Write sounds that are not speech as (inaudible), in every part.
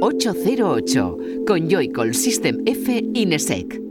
808 con Joycall System F Inesec.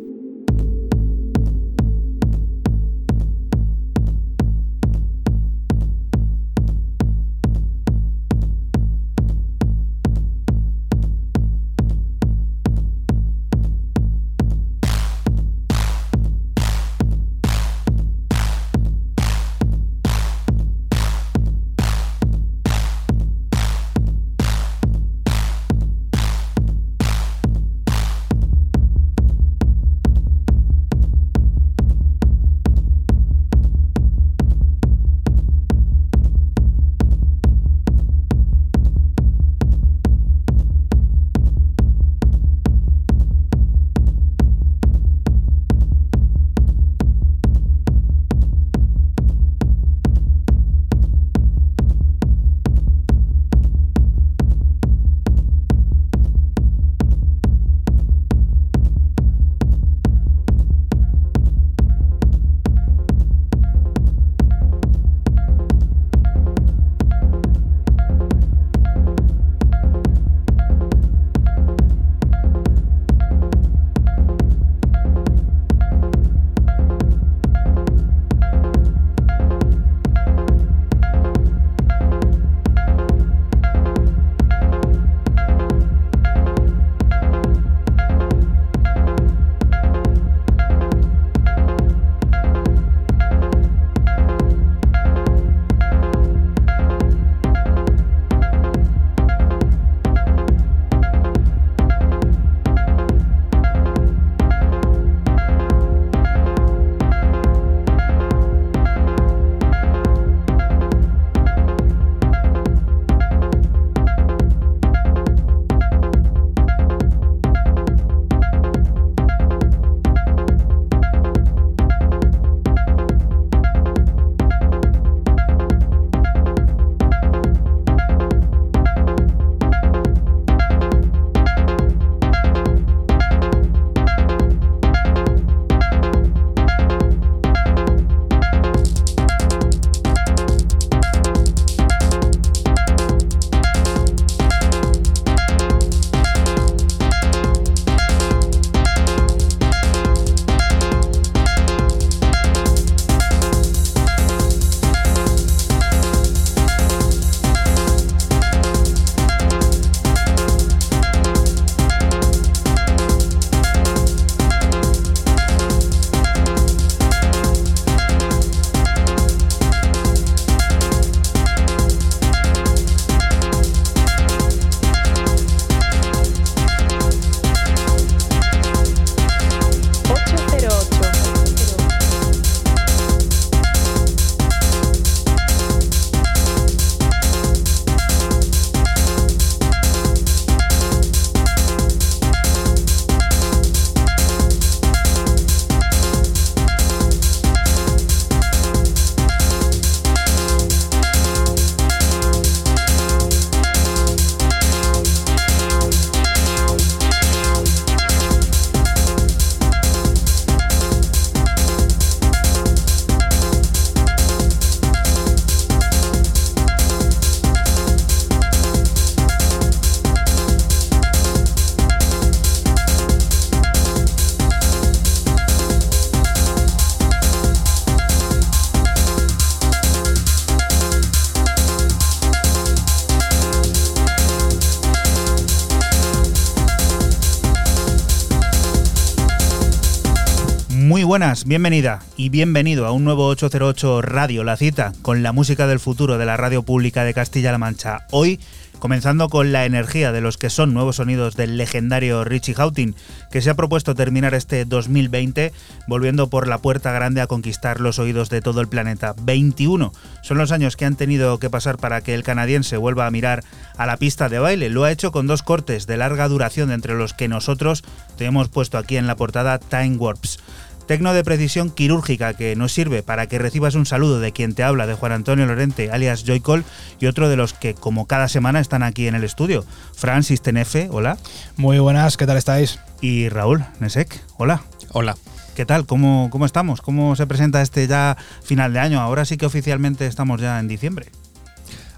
Bienvenida y bienvenido a un nuevo 808 Radio, la cita con la música del futuro de la radio pública de Castilla-La Mancha. Hoy comenzando con la energía de los que son nuevos sonidos del legendario Richie Houghton, que se ha propuesto terminar este 2020 volviendo por la puerta grande a conquistar los oídos de todo el planeta. 21 son los años que han tenido que pasar para que el canadiense vuelva a mirar a la pista de baile. Lo ha hecho con dos cortes de larga duración entre los que nosotros te hemos puesto aquí en la portada Time Warps. Tecno de precisión quirúrgica que nos sirve para que recibas un saludo de quien te habla, de Juan Antonio Lorente, alias Joycol, y otro de los que, como cada semana, están aquí en el estudio. Francis Tenefe, hola. Muy buenas, ¿qué tal estáis? Y Raúl Nesek, hola. Hola. ¿Qué tal? ¿Cómo, ¿Cómo estamos? ¿Cómo se presenta este ya final de año? Ahora sí que oficialmente estamos ya en diciembre.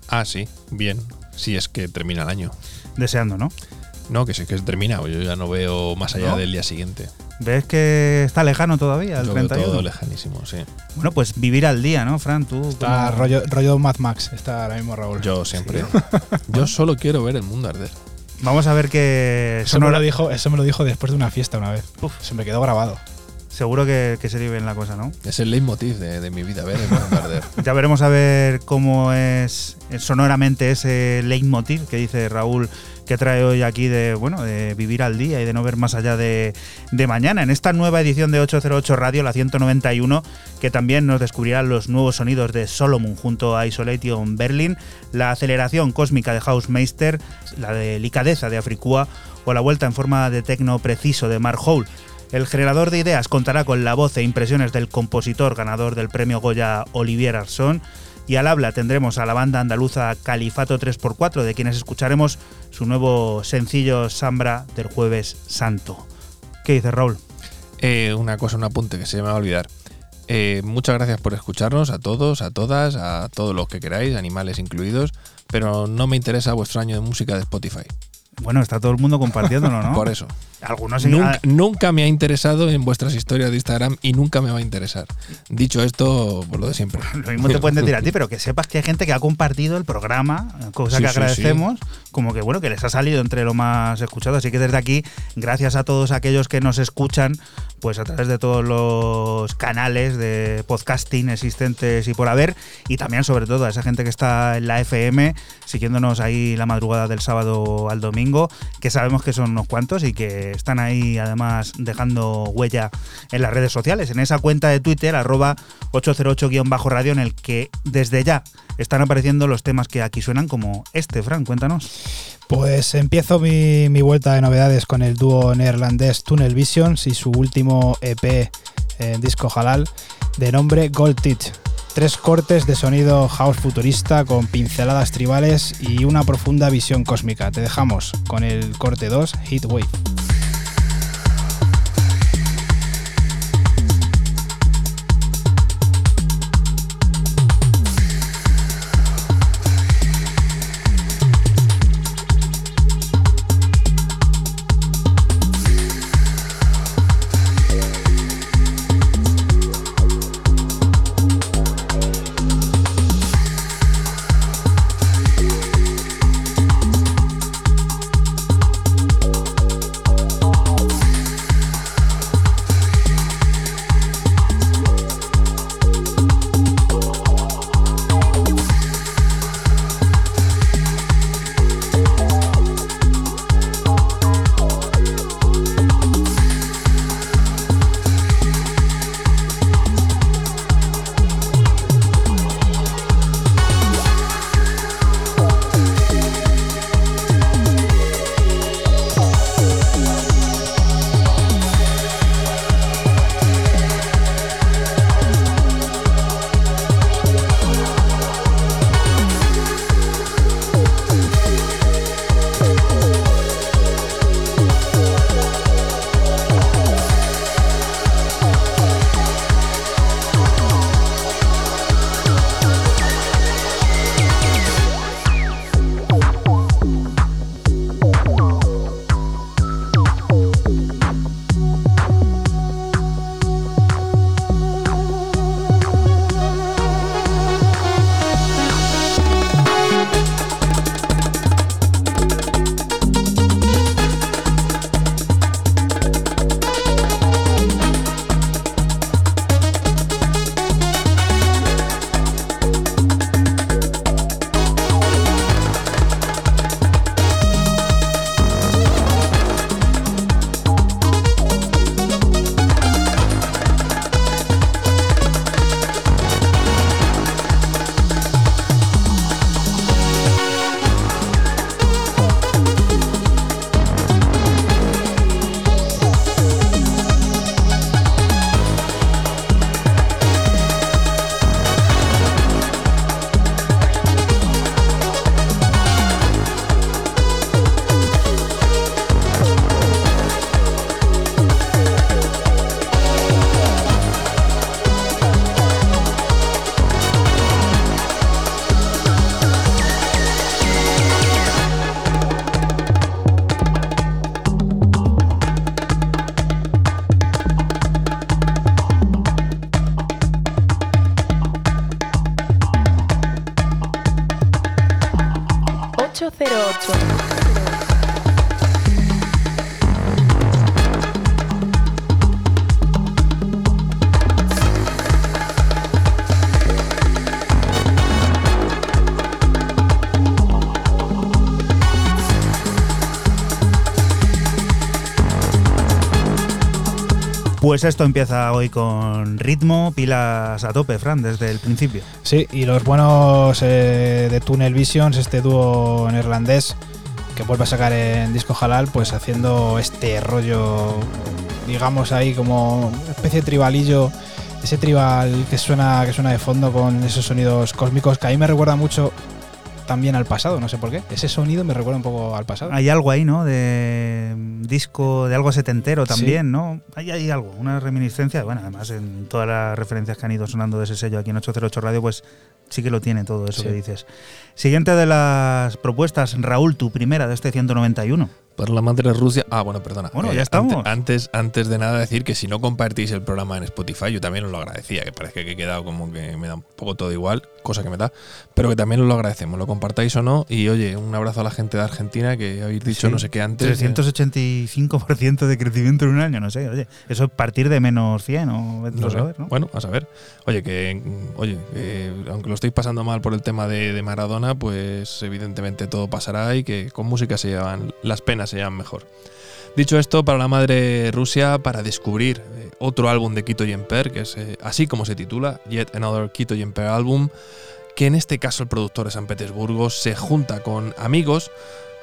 Ah, sí, bien. Si es que termina el año. Deseando, ¿no? No, que sí que termina. Yo ya no veo más allá ¿No? del día siguiente. ¿Ves que está lejano todavía el veo 31? todo lejanísimo, sí. Bueno, pues vivir al día, ¿no, Fran? Tú. Está ¿cómo- rollo, rollo Mad Max, está ahora mismo Raúl. Yo siempre. (laughs) Yo solo quiero ver el mundo arder. Vamos a ver que eso, me Sonora- lo dijo, eso me lo dijo después de una fiesta una vez. Se me quedó grabado. Seguro que, que se dio bien la cosa, ¿no? Es el leitmotiv de, de mi vida, ver. (laughs) Ya veremos a ver cómo es sonoramente ese leitmotiv que dice Raúl que trae hoy aquí de bueno de vivir al día y de no ver más allá de, de mañana. En esta nueva edición de 808 Radio, la 191, que también nos descubrirá los nuevos sonidos de Solomon junto a Isolation Berlin, la aceleración cósmica de Housemeister, la delicadeza de Africua o la vuelta en forma de tecno preciso de Mark Hole. El generador de ideas contará con la voz e impresiones del compositor ganador del premio Goya Olivier Arson y al habla tendremos a la banda andaluza Califato 3x4 de quienes escucharemos su nuevo sencillo Sambra del jueves santo. ¿Qué dice Raúl? Eh, una cosa, un apunte que se me va a olvidar. Eh, muchas gracias por escucharnos a todos, a todas, a todos los que queráis, animales incluidos, pero no me interesa vuestro año de música de Spotify. Bueno, está todo el mundo compartiéndolo, ¿no? (laughs) Por eso. Algunos Nunca, nunca me ha interesado en vuestras historias de Instagram y nunca me va a interesar. Dicho esto, por lo de siempre. (laughs) Lo mismo te pueden decir a ti, pero que sepas que hay gente que ha compartido el programa, cosa Sí, que sí, agradecemos, como que bueno, que les ha salido entre lo más escuchado. Así que desde aquí, gracias a todos aquellos que nos escuchan, pues a través de todos los canales de podcasting existentes y por haber, y también sobre todo a esa gente que está en la FM, siguiéndonos ahí la madrugada del sábado al domingo, que sabemos que son unos cuantos y que están ahí además dejando huella en las redes sociales, en esa cuenta de Twitter, arroba 808-radio, en el que desde ya están apareciendo los temas que aquí suenan como este, Fran, cuéntanos. Pues empiezo mi, vuelta de novedades con el dúo neerlandés Tunnel Visions y su último EP en disco halal de nombre Gold Teach. Tres cortes de sonido house futurista con pinceladas tribales y una profunda visión cósmica. Te dejamos con el corte 2, Heatwave. Pues esto empieza hoy con ritmo, pilas a tope, Fran, desde el principio. Sí, y los buenos eh, de Tunnel Visions, este dúo neerlandés que vuelve a sacar en disco halal, pues haciendo este rollo, digamos ahí como especie de tribalillo, ese tribal que suena, que suena de fondo con esos sonidos cósmicos que a mí me recuerda mucho también al pasado, no sé por qué. Ese sonido me recuerda un poco al pasado. Hay algo ahí, ¿no? De disco, de algo setentero también, ¿no? Hay, hay algo, una reminiscencia. Bueno, además en todas las referencias que han ido sonando de ese sello aquí en 808 Radio, pues sí que lo tiene todo eso que dices. Siguiente de las propuestas, Raúl, tu primera de este 191. Por la madre Rusia. Ah, bueno, perdona. Bueno, ya estamos. Antes, antes de nada decir que si no compartís el programa en Spotify, yo también os lo agradecía, que parece que he quedado como que me da un poco todo igual, cosa que me da, pero que también os lo agradecemos, lo compartáis o no. Y oye, un abrazo a la gente de Argentina que habéis dicho no sé qué antes. 385% de crecimiento en un año, no sé, oye, eso es partir de menos 100 o no saber, ¿no? Bueno, a saber. Oye, que oye, aunque lo estéis pasando mal por el tema de, de Maradona, pues evidentemente todo pasará y que con música se llevan las penas se mejor. Dicho esto, para la madre Rusia, para descubrir eh, otro álbum de Kito Jemper, que es eh, así como se titula, Yet Another Kito Jemper Album, que en este caso el productor de San Petersburgo se junta con amigos,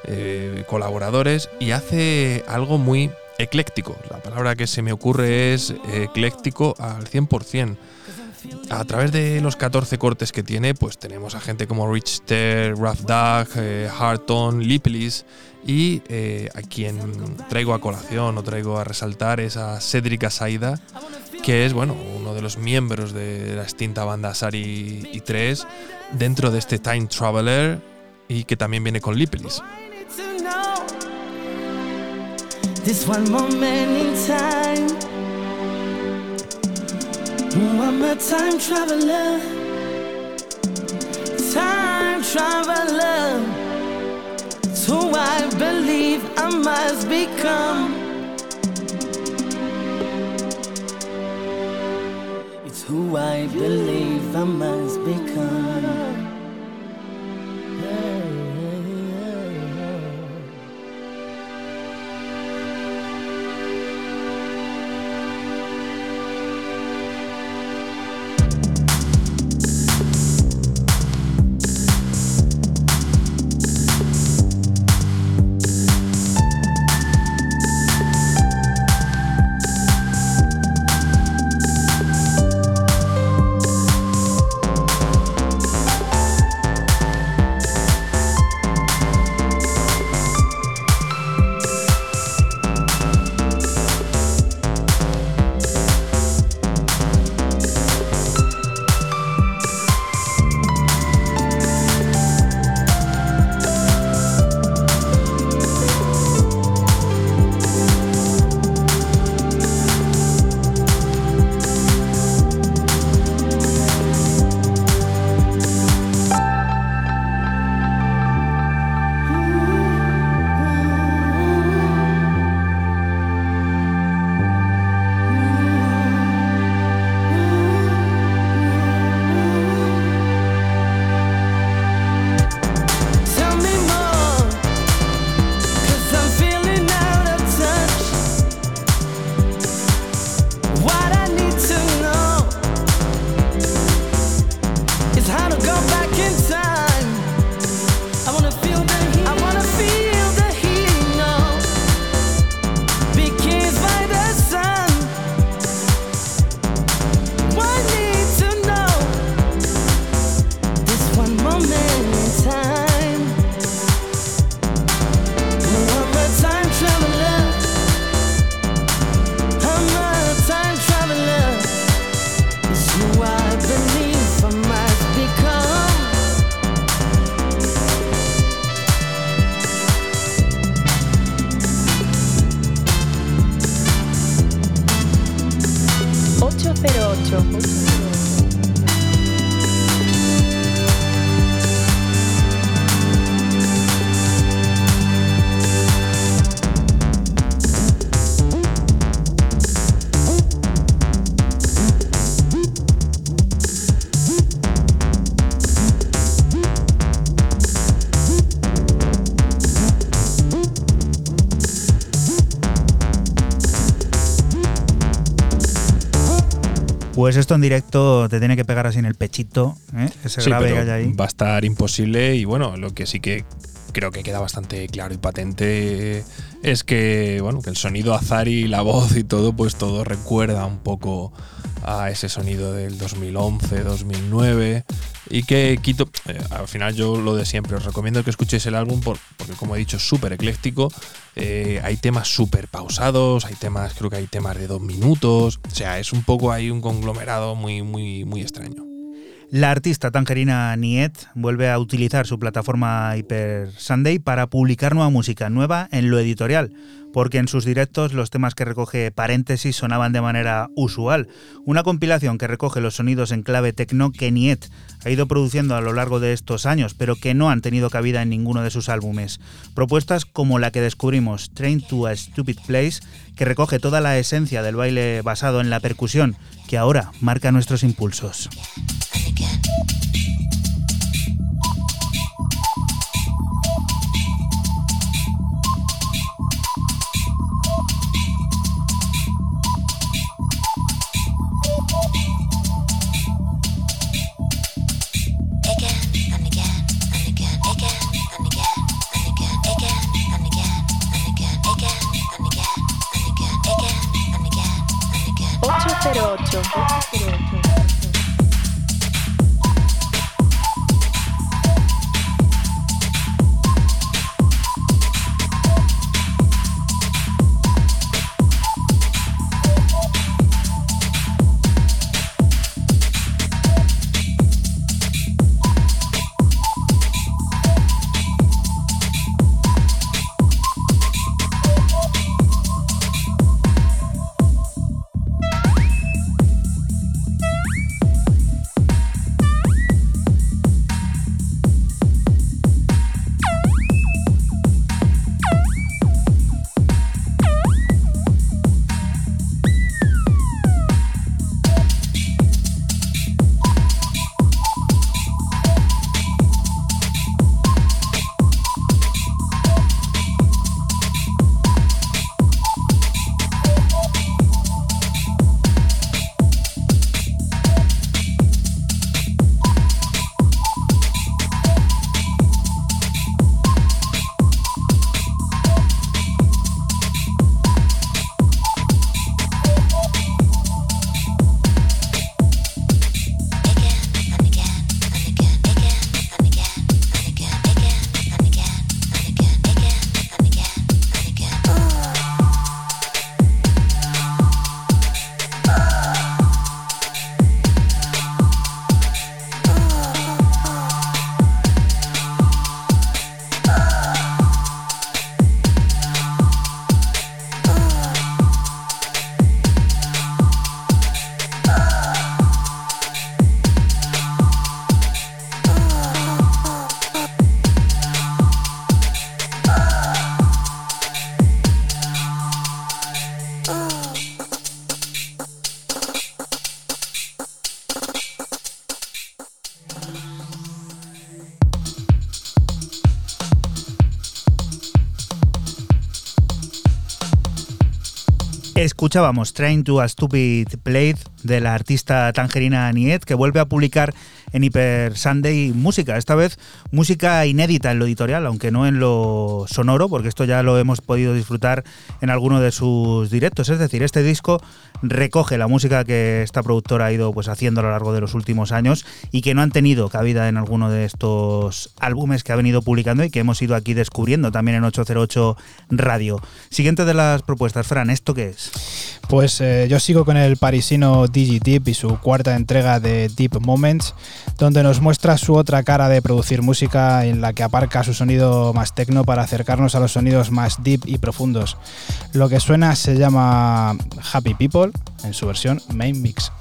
eh, colaboradores y hace algo muy ecléctico. La palabra que se me ocurre es ecléctico al 100%. A través de los 14 cortes que tiene, pues tenemos a gente como Richter, Rough Duck, Harton, Lipelis y eh, a quien traigo a colación o traigo a resaltar es a Cedric Saida, que es bueno, uno de los miembros de la extinta banda Sari y 3 dentro de este Time Traveler y que también viene con traveler. Who I believe I must become. It's who I believe I must become. Pues esto en directo te tiene que pegar así en el pechito, ¿eh? ese Sí, grave que hay ahí. va a estar imposible y bueno, lo que sí que creo que queda bastante claro y patente es que bueno, que el sonido Azari, la voz y todo, pues todo recuerda un poco a ese sonido del 2011, 2009 y que quito, eh, al final yo lo de siempre, os recomiendo que escuchéis el álbum por- porque como he dicho es súper ecléctico, eh, hay temas súper pausados, hay temas, creo que hay temas de dos minutos, o sea, es un poco ahí un conglomerado muy, muy, muy extraño. La artista tangerina Niet vuelve a utilizar su plataforma Hyper Sunday para publicar nueva música nueva en lo editorial, porque en sus directos los temas que recoge paréntesis sonaban de manera usual. Una compilación que recoge los sonidos en clave techno que Niet ha ido produciendo a lo largo de estos años, pero que no han tenido cabida en ninguno de sus álbumes. Propuestas como la que descubrimos, Train to a Stupid Place, que recoge toda la esencia del baile basado en la percusión, que ahora marca nuestros impulsos. 08. Escuchábamos Train to a Stupid Blade de la artista tangerina Niet, que vuelve a publicar en Hyper Sunday música, esta vez música inédita en lo editorial, aunque no en lo sonoro, porque esto ya lo hemos podido disfrutar en alguno de sus directos. Es decir, este disco recoge la música que esta productora ha ido pues, haciendo a lo largo de los últimos años y que no han tenido cabida en alguno de estos álbumes que ha venido publicando y que hemos ido aquí descubriendo también en 808 Radio. Siguiente de las propuestas, Fran, ¿esto qué es? Pues eh, yo sigo con el parisino DigiDeep y su cuarta entrega de Deep Moments, donde nos muestra su otra cara de producir música en la que aparca su sonido más tecno para acercarnos a los sonidos más deep y profundos. Lo que suena se llama Happy People en su versión Main Mix.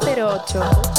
808.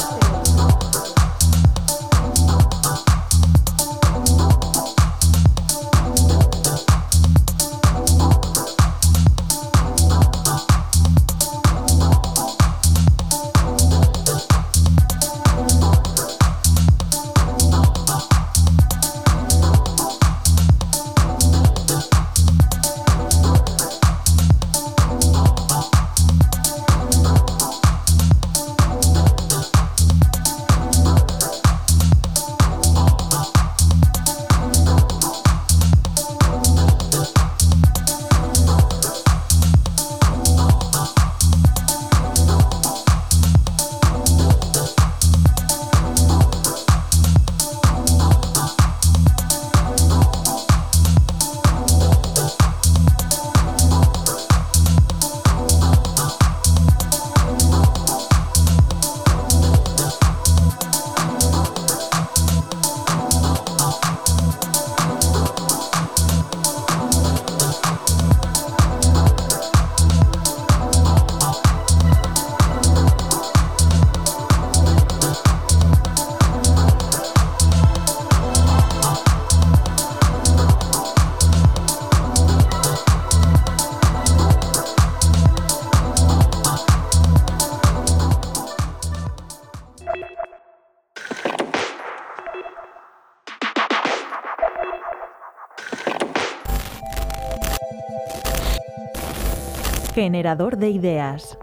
Generador de ideas.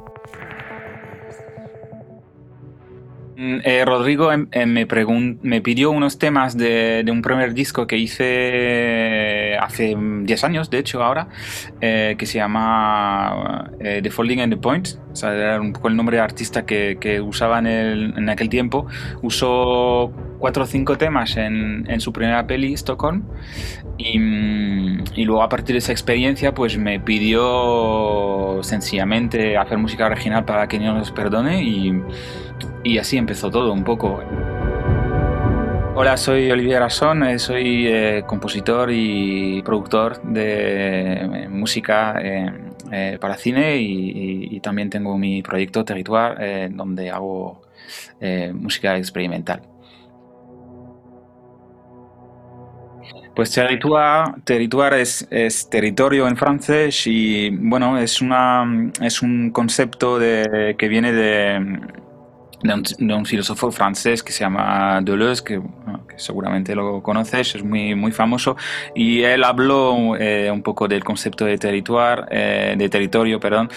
Mm, eh, Rodrigo em- eh, me, pidió unos temas de, un primer disco que hice hace mm, 10 años, de hecho, ahora, eh, que se llama eh, The Folding and the Point. O sea, era un poco el nombre de artista que, que usaba en, el- en aquel tiempo. Usó cuatro o cinco temas en, su primera peli, Stockholm. Mm, y luego a partir de esa experiencia pues me pidió sencillamente hacer música original para que no nos perdone y, así empezó todo un poco. Hola, soy Olivier Arasón, eh, soy eh, compositor y productor de eh, música para cine y, y- también tengo mi proyecto Territoire donde hago música experimental. Pues territoire, territoire es, es territorio en francés y bueno, es, una, es un concepto de, que viene de, de un, de un filósofo francés que se llama Deleuze, que, que seguramente lo conoces, es muy, muy famoso, y él habló eh, un poco del concepto de territoire, eh, de territorio, perdón,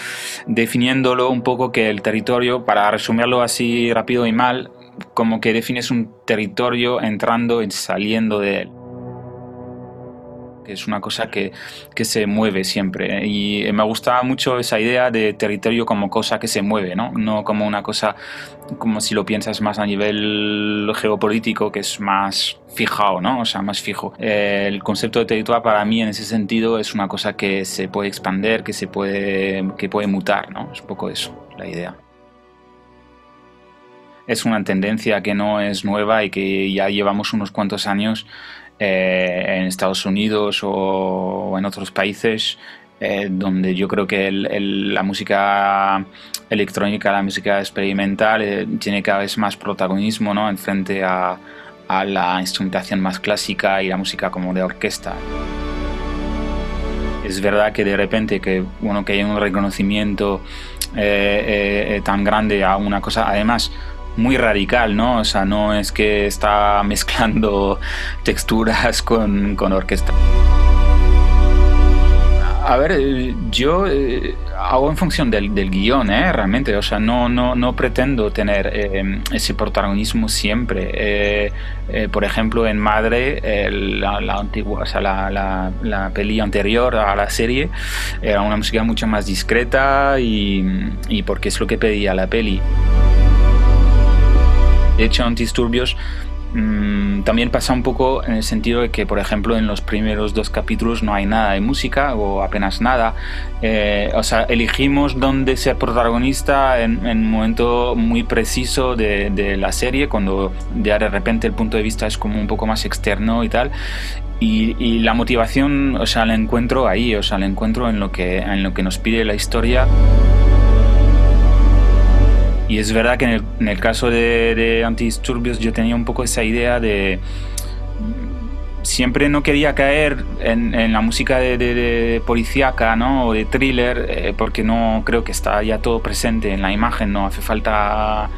definiéndolo un poco que el territorio, para resumirlo así rápido y mal, como que defines un territorio entrando y saliendo de él es una cosa que, que se mueve siempre. Y me gustaba mucho esa idea de territorio como cosa que se mueve, ¿no? No como una cosa, como si lo piensas más a nivel geopolítico, que es más fijado, ¿no? O sea, más fijo. Eh, el concepto de territorio para mí en ese sentido es una cosa que se puede expandir, que se puede, que puede mutar, ¿no? Es un poco eso, la idea es una tendencia que no es nueva y que ya llevamos unos cuantos años eh, en Estados Unidos o en otros países eh, donde yo creo que el- el- la música electrónica, la música experimental eh, tiene cada vez más protagonismo ¿no? en frente a, a la instrumentación más clásica y la música como de orquesta. Es verdad que de repente que, bueno, que hay un reconocimiento eh, eh, tan grande a una cosa, además muy radical, ¿no? O sea, no es que está (laughs) mezclando texturas con, con orquesta. A ver, eh, yo eh, hago en función del, del guion, ¿eh? realmente. O sea, no, no, no pretendo tener eh, ese protagonismo siempre. Eh, eh, por ejemplo, en Madre, la, la antigua, o sea, la, la, la peli anterior a la serie, era una música mucho más discreta y, y porque es lo que pedía la peli. De hecho, Antisturbios mm, también pasa un poco en el sentido de que, por ejemplo, en los primeros dos capítulos no hay nada de música o apenas nada. Eh, o sea, elegimos dónde ser protagonista en, un momento muy preciso de, de la serie, cuando ya de repente el punto de vista es como un poco más externo y tal. Y, y la motivación, o sea, la encuentro ahí, o sea, la encuentro en lo que, en lo que nos pide la historia. Y es verdad que en el, en el caso de, de Antidisturbios yo tenía un poco esa idea de siempre no quería caer en, la música de, de, de policíaca ¿no? o de thriller eh, porque no creo que está ya todo presente en la imagen, no hace falta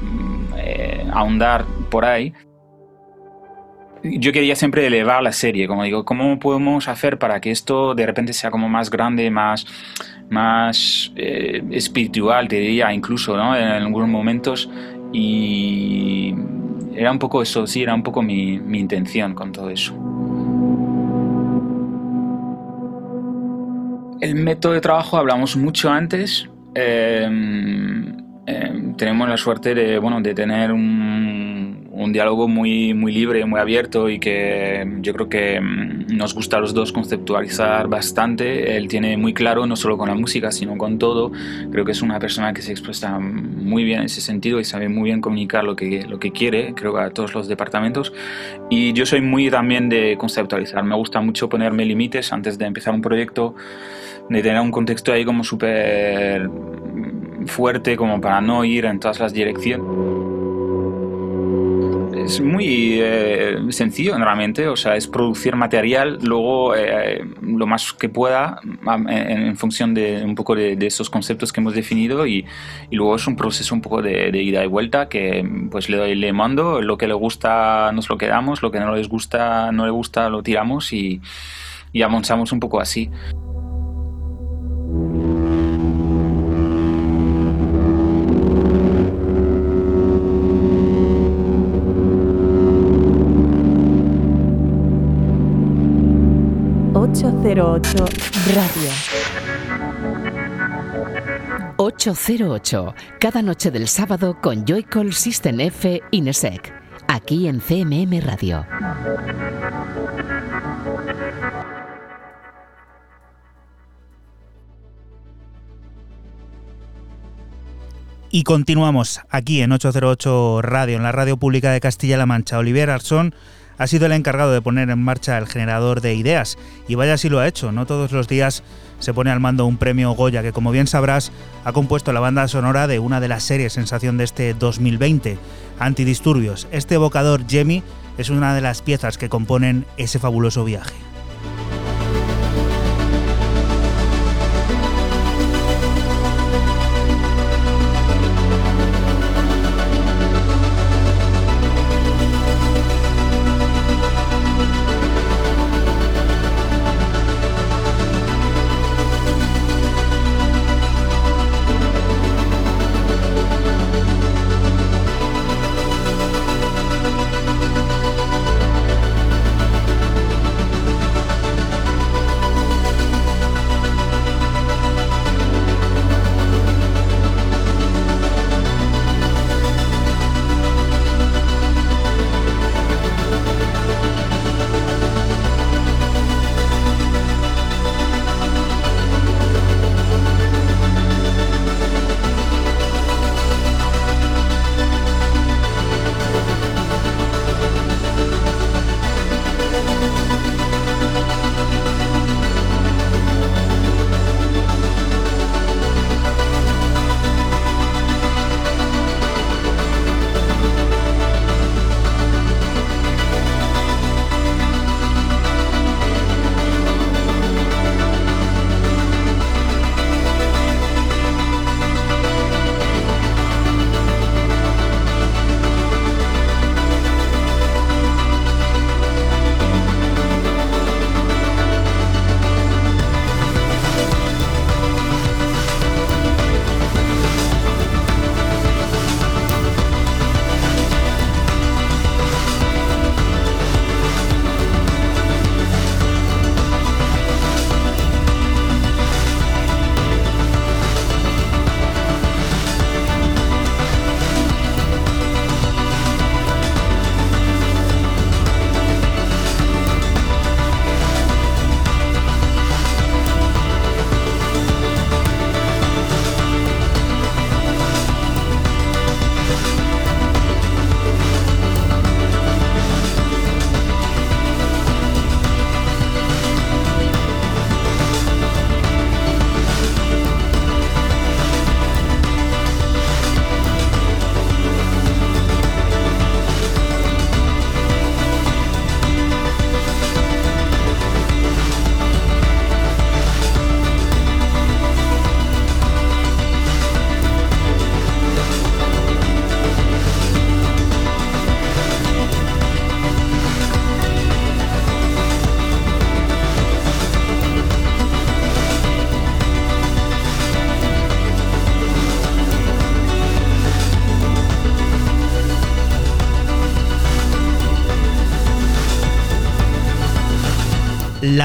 mm, eh, ahondar por ahí. Yo quería siempre elevar la serie, como digo, ¿cómo podemos hacer para que esto de repente sea como más grande, más, más eh, espiritual, te diría incluso, ¿no? En algunos momentos. Y era un poco eso, sí, era un poco mi, mi intención con todo eso. El método de trabajo hablamos mucho antes. Eh, eh, tenemos la suerte de, bueno, de tener un, un, diálogo muy, muy libre, muy abierto y que yo creo que mm, nos gusta a los dos conceptualizar bastante. Él tiene muy claro, no solo con la música, sino con todo. Creo que es una persona que se expresa muy bien en ese sentido y sabe muy bien comunicar lo que, lo que quiere, creo que a todos los departamentos. Y yo soy muy también de conceptualizar. Me gusta mucho ponerme límites antes de empezar un proyecto, de tener un contexto ahí como súper fuerte como para no ir en todas las direcciones. Es muy eh, sencillo realmente, o sea, es producir material, luego eh, lo más que pueda en, función de un poco de, esos conceptos que hemos definido y, luego es un proceso un poco de, de, ida y vuelta que pues le doy, le mando, lo que le gusta nos lo quedamos, lo que no les gusta, no le gusta lo tiramos y, y avanzamos un poco así. ...808 Radio. 808, cada noche del sábado con Joycall System F Inesec, aquí en CMM Radio. Y continuamos aquí en 808 Radio, en la radio pública de Castilla-La Mancha. Olivier Arzón ha sido el encargado de poner en marcha el generador de ideas. Y vaya si lo ha hecho, no todos los días se pone al mando un premio Goya que como bien sabrás ha compuesto la banda sonora de una de las series sensación de este 2020, Antidisturbios. Este evocador Jemmy es una de las piezas que componen ese fabuloso viaje.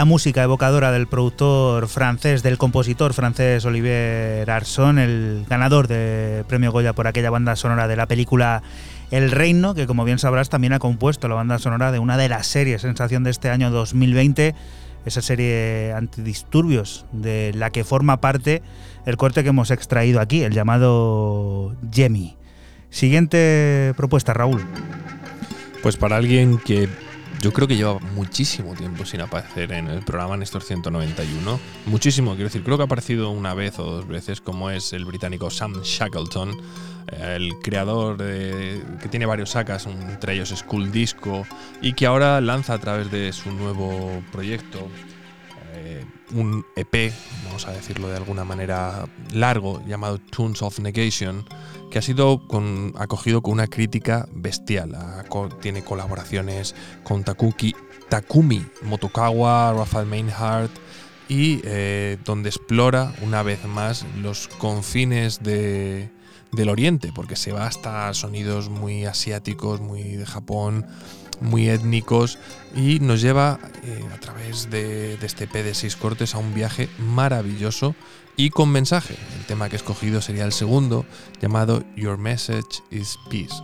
Música evocadora del productor francés, del compositor francés Olivier Arson, el ganador de premio Goya por aquella banda sonora de la película El Reino, que como bien sabrás también ha compuesto la banda sonora de una de las series sensación de este año 2020, esa serie antidisturbios de la que forma parte el corte que hemos extraído aquí, el llamado Jemmy. Siguiente propuesta, Raúl. Pues para alguien que yo creo que lleva muchísimo tiempo sin aparecer en el programa Néstor 191. Muchísimo, quiero decir, creo que ha aparecido una vez o dos veces, como es el británico Sam Shackleton, eh, el creador de- que tiene varios sacas, entre ellos School Disco, y que ahora lanza a través de su nuevo proyecto eh, un EP, vamos a decirlo de alguna manera largo, llamado Tunes of Negation, que ha sido acogido con una crítica bestial. Tiene colaboraciones con Takuki, Takumi Motokawa, Rafael Meinhardt y eh, donde explora una vez más los confines de- del oriente, porque se va hasta sonidos muy asiáticos, muy de Japón, muy étnicos y nos lleva eh, a través de, de este P de seis cortes a un viaje maravilloso y con mensaje. El tema que he escogido sería el segundo, llamado Your Message is Peace.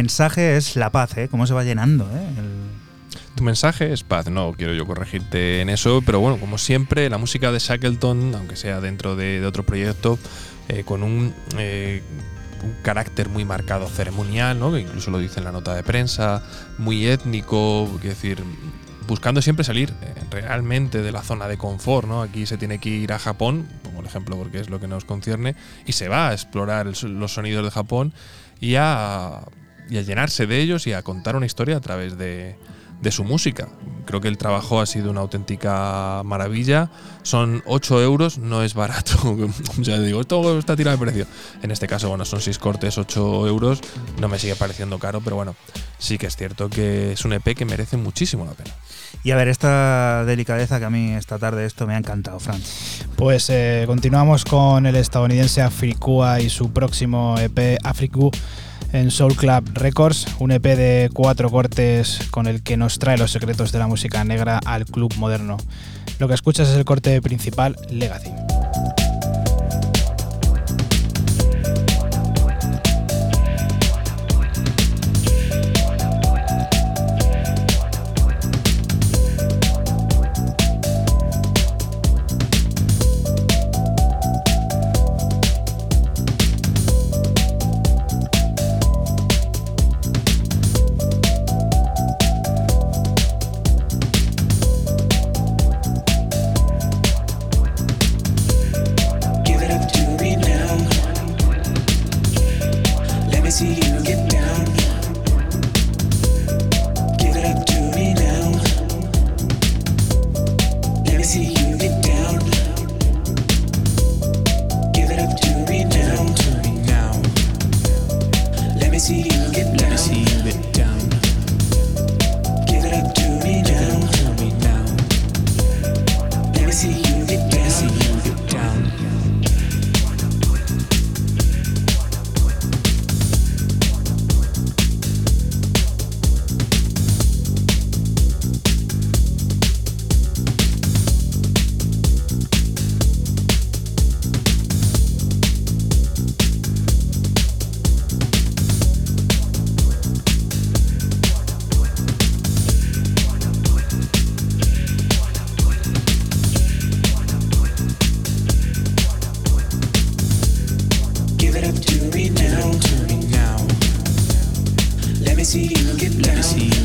Mensaje es la paz, ¿eh? Cómo se va llenando, ¿eh? Tu mensaje es paz, no quiero yo corregirte en eso, pero bueno, como siempre, la música de Shackleton, aunque sea dentro de, otro proyecto, eh, con un, eh, un carácter muy marcado ceremonial, ¿no? que incluso lo dice en la nota de prensa, muy étnico, quiero decir, buscando siempre salir eh, realmente de la zona de confort. ¿no? Aquí se tiene que ir a Japón, como el ejemplo porque es lo que nos concierne, y se va a explorar los sonidos de Japón y a, y a llenarse de ellos y a contar una historia a través de, de su música. Creo que el trabajo ha sido una auténtica maravilla. Son 8 euros, no es barato. (laughs) ya digo, esto está tirado de precio. En este caso, bueno, son 6 cortes, 8 euros. No me sigue pareciendo caro, pero bueno, sí que es cierto que es un EP que merece muchísimo la pena. Y a ver, esta delicadeza que a mí esta tarde esto me ha encantado, Fran. Pues eh, continuamos con el estadounidense Afrikua y su próximo EP Afriku en Soul Club Records, un EP de cuatro cortes con el que nos trae los secretos de la música negra al club moderno. Lo que escuchas es el corte principal Legacy. See you get down. Let me see you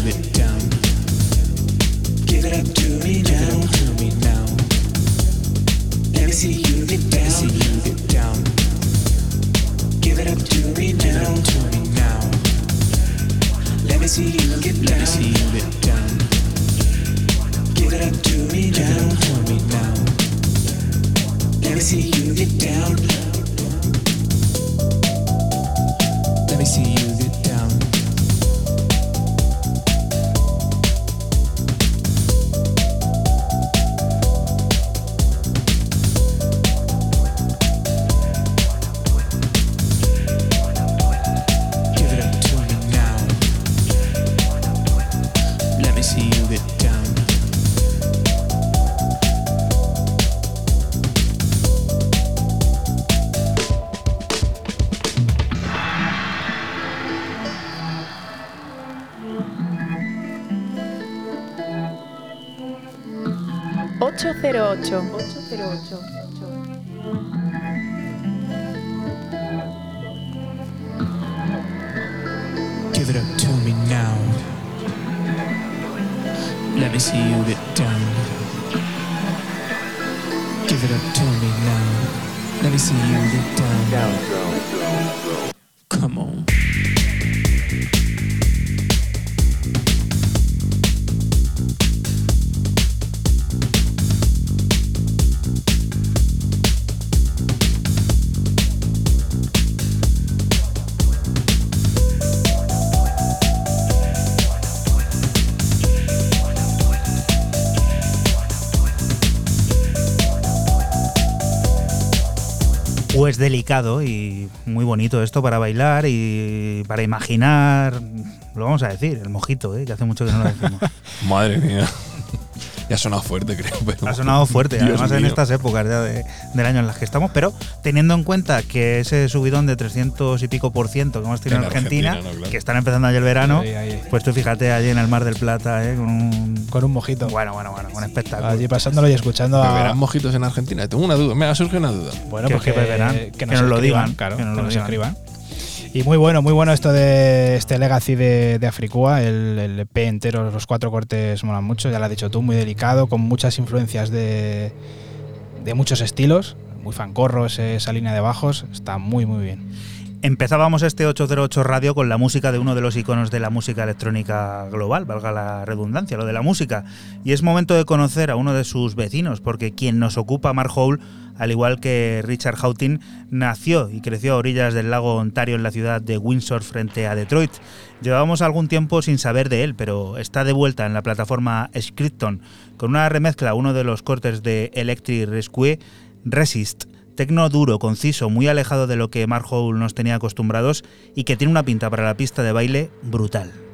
Pues delicado y muy bonito esto para bailar y para imaginar. Lo vamos a decir, el mojito, ¿eh? que hace mucho que no lo decimos. (laughs) Madre mía. Ha sonado fuerte, creo. (laughs) pero- Ha sonado fuerte, Dios además en estas épocas ya de- del año en las que estamos, pero teniendo en cuenta que ese subidón de 300 y pico por ciento que hemos tenido en En Argentina, Argentina, ¿no? Claro. que están empezando ya el verano, Ahí, ahí. pues tú fíjate allí en el Mar del Plata, ¿eh? con un... Con un mojito. Bueno, bueno, bueno, un espectáculo. Allí pasándolo y escuchando a. ¿Beberán mojitos en Argentina? Tengo una duda. Me ha surgido una duda. Bueno, Que- pues que beberán, que nos lo digan, claro, que que nos nos, lo digan. escriban. Y muy bueno, muy bueno esto de este Legacy de, de Africua, el, el EP entero, los cuatro cortes molan mucho, ya lo has dicho tú, muy delicado, con muchas influencias de, de muchos estilos, muy fancorro ese- esa línea de bajos, está muy muy bien. Empezábamos este 808 Radio con la música de uno de los iconos de la música electrónica global, valga la redundancia, lo de la música. Y es momento de conocer a uno de sus vecinos, porque quien nos ocupa, Mark Howell, al igual que Richard Houghton, nació y creció a orillas del lago Ontario en la ciudad de Windsor frente a Detroit. Llevábamos algún tiempo sin saber de él, pero está de vuelta en la plataforma Scripton con una remezcla, uno de los cortes de Electric Rescue, Resist, tecno duro, conciso, muy alejado de lo que Mark Howell nos tenía acostumbrados y que tiene una pinta para la pista de baile brutal.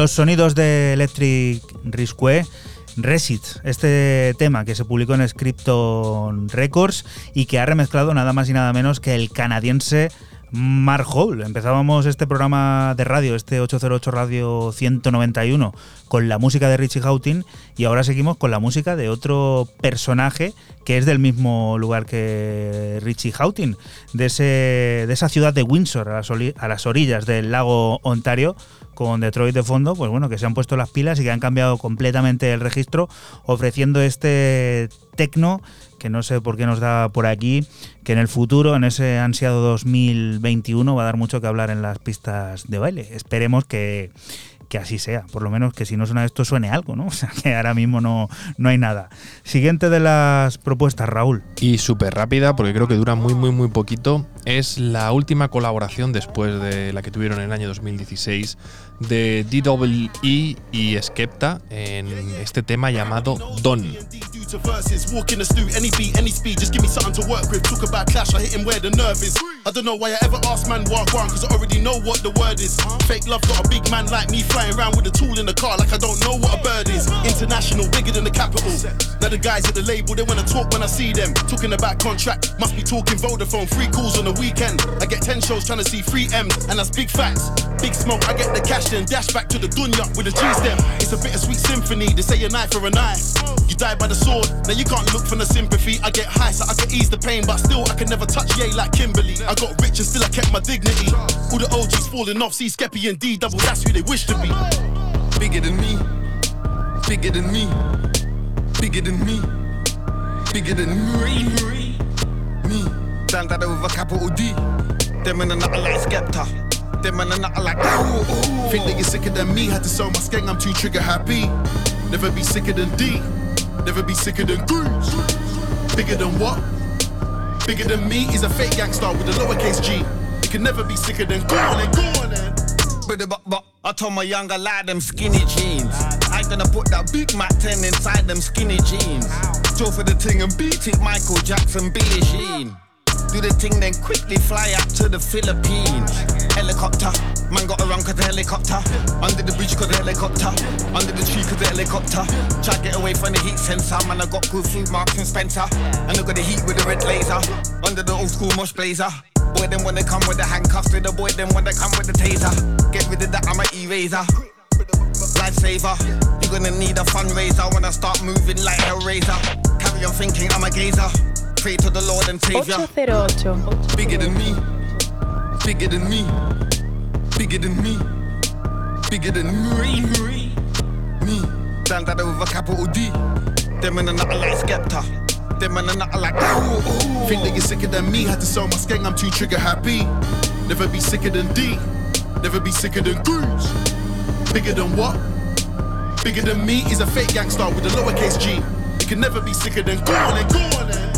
Los sonidos de Electric Risque. Resit, este tema que se publicó en Scripton Records y que ha remezclado nada más y nada menos que el canadiense Mark Hall. Empezábamos este programa de radio, este 808 Radio 191, con la música de Richie Houghton y ahora seguimos con la música de otro personaje que es del mismo lugar que Richie Houghton, de, ese, de esa ciudad de Windsor, a las, a las orillas del lago Ontario, con Detroit de fondo, pues bueno, que se han puesto las pilas y que han cambiado completamente el registro, ofreciendo este tecno que no sé por qué nos da por aquí, que en el futuro, en ese ansiado 2021, va a dar mucho que hablar en las pistas de baile. Esperemos que, que así sea, por lo menos que si no suena esto suene algo, ¿no? (laughs) O sea, que ahora mismo no, no hay nada. Siguiente de las propuestas, Raúl. Y súper rápida, porque creo que dura muy, muy, muy poquito. Es la última colaboración después de la que tuvieron en el año 2016 de DWE y Skepta en este tema llamado Don. To verses, walk in the stew, any beat, any speed, just give me something to work with. Talk about clash, I hit him where the nerve is. I don't know why I ever asked man walk on, cause I already know what the word is. Fake love got a big man like me flying around with a tool in the car, like I don't know what a bird is. International, bigger than the capital. Now the guys at the label, they wanna talk when I see them. Talking about contract, must be talking Vodafone, free calls on the weekend. I get 10 shows trying to see free M's, and that's big facts. Big smoke, I get the cash then, dash back to the dunya with a G stem. It's a bittersweet symphony, they say a knife for a knife. You die by the sword, now you can't look for the sympathy. I get high, so I can ease the pain, but still I can never touch yay like Kimberly. I got rich and still I kept my dignity. All the OGs falling off, see Skeppy and D double, that's who they wish to be. Bigger than me, bigger than me, bigger than me, bigger than me. Me, that with a capital D. Them and another like Skepta. Them and another like Think that you're sicker than me, had to sell my skeng, I'm too trigger happy. Never be sicker than D, never be sicker than Goose. Bigger than what? Bigger than me is a fake gangster with a lowercase G. You can never be sicker than then, go on. But, but, but I told my younger lad them skinny jeans. I gonna put that Big Mac 10 inside them skinny jeans. Go for the thing and beat it, Michael Jackson, Billie Jean. Do the thing, then quickly fly out to the Philippines. Helicopter, man got around cause the helicopter. Under the bridge cause the helicopter. Under the tree cause the helicopter. Try to get away from the heat sensor. Man, I got good food, Marks and Spencer. And look at the heat with the red laser. Under the old school mosh blazer. Boy, them when they come with the handcuffs, with the boy, them when they come with the taser. Get rid of that, I'm a eraser. Lifesaver, you're gonna need a fundraiser when I start moving like Hellraiser. Carry on thinking I'm a gazer. Pray to the Lord and Savior. 808. Bigger than me, bigger than me, bigger than me, bigger than me. Me, stand that with a capital D. Them and another like Skepta. Them and another like Think that you're sicker than me, had to sell my skeng, I'm too trigger happy. Never be sicker than D, never be sicker than Goose. Bigger than what? Bigger than me is a fake gangster with a lowercase G. You can never be sicker than go on then, go on then.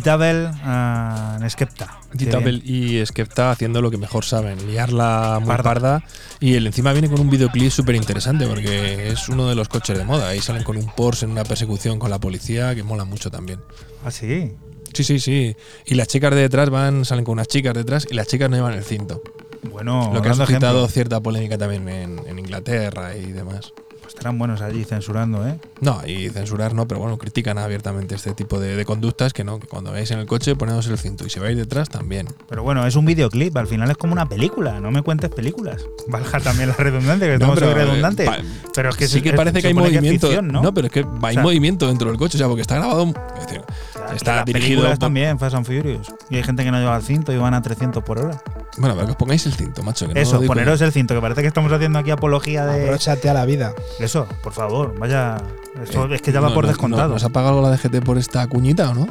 D-Double uh, en Skepta. Bien. y Skepta haciendo lo que mejor saben, liarla muy Parda. parda. Y el encima viene con un videoclip súper interesante porque es uno de los coches de moda. Ahí salen con un Porsche en una persecución con la policía que mola mucho también. Ah, sí. Sí, sí, sí. Y las chicas de detrás van, salen con unas chicas detrás y las chicas no llevan el cinto. Bueno, lo que ha suscitado ejemplo. cierta polémica también en, en Inglaterra y demás. Pues estarán buenos allí censurando, ¿eh? No, y censurar no, pero bueno, critican abiertamente este tipo de, de conductas que no, que cuando vais en el coche ponedos el cinto y si vais detrás también. Pero bueno, es un videoclip, al final es como una película, no me cuentes películas. (laughs) Valga también la redundancia, que estamos pero, muy redundantes. eh, pa- pero es que sí se- que es- parece que hay movimiento. ficción, ¿no? pero es que hay O sea, movimiento dentro del coche, o sea, porque está grabado. Es decir, que está dirigido. por- también, Fast and Furious. Y hay gente que no lleva el cinto y van a 300 por hora. Bueno, pero que os pongáis el cinto, macho. Que Eso, poneros el cinto, que parece que estamos haciendo aquí apología de. Abróchate a la vida. Eso, por favor, vaya. Eso Eh, es que ya va no, por no, descontado. no, ¿Nos ha pagado la DGT por esta cuñita o no?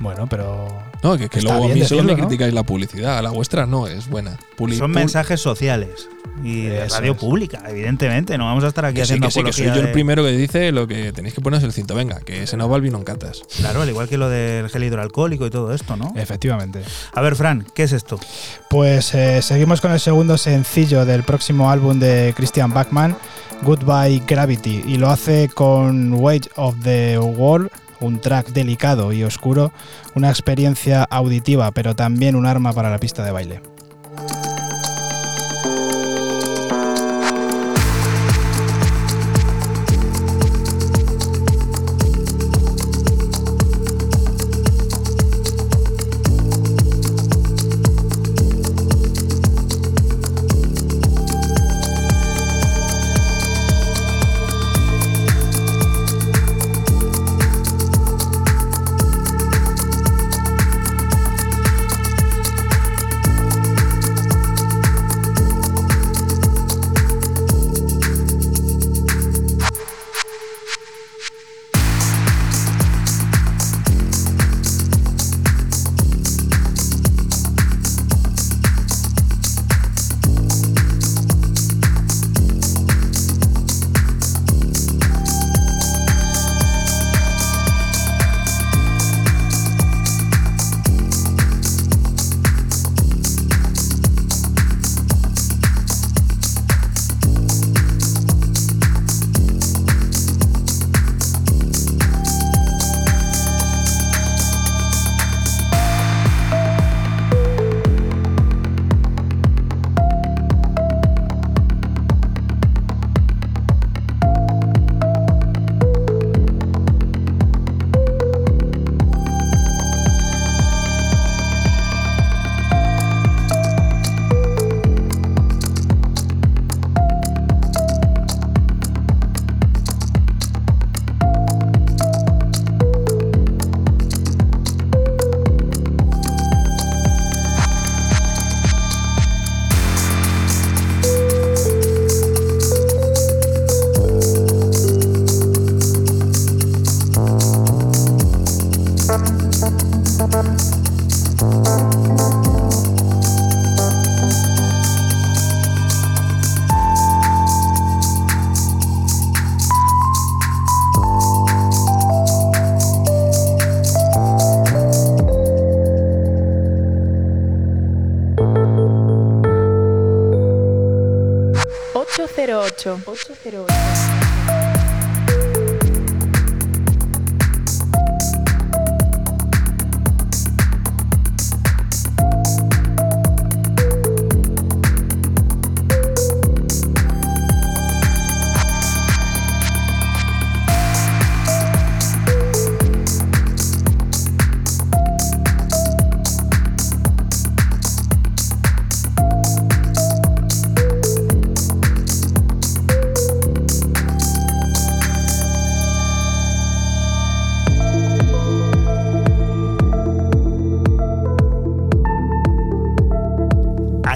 Bueno, pero. No, que, que luego a mí solo me criticáis la publicidad. La vuestra no es buena. Puli- Son pul- mensajes sociales y de Eso radio es. pública, evidentemente. No vamos a estar aquí Que sí, haciendo que sí, que soy yo el primero que dice lo que tenéis que poneros el cinto. Venga, que se nos va el vino en catas. Claro, al igual que lo del gel hidroalcohólico y todo esto, ¿no? Efectivamente. A ver, Fran, ¿qué es esto? Pues eh, seguimos con el segundo sencillo del próximo álbum de Christian Bachman, Goodbye Gravity, y lo hace con Weight of the World, un track delicado y oscuro, una experiencia auditiva, pero también un arma para la pista de baile.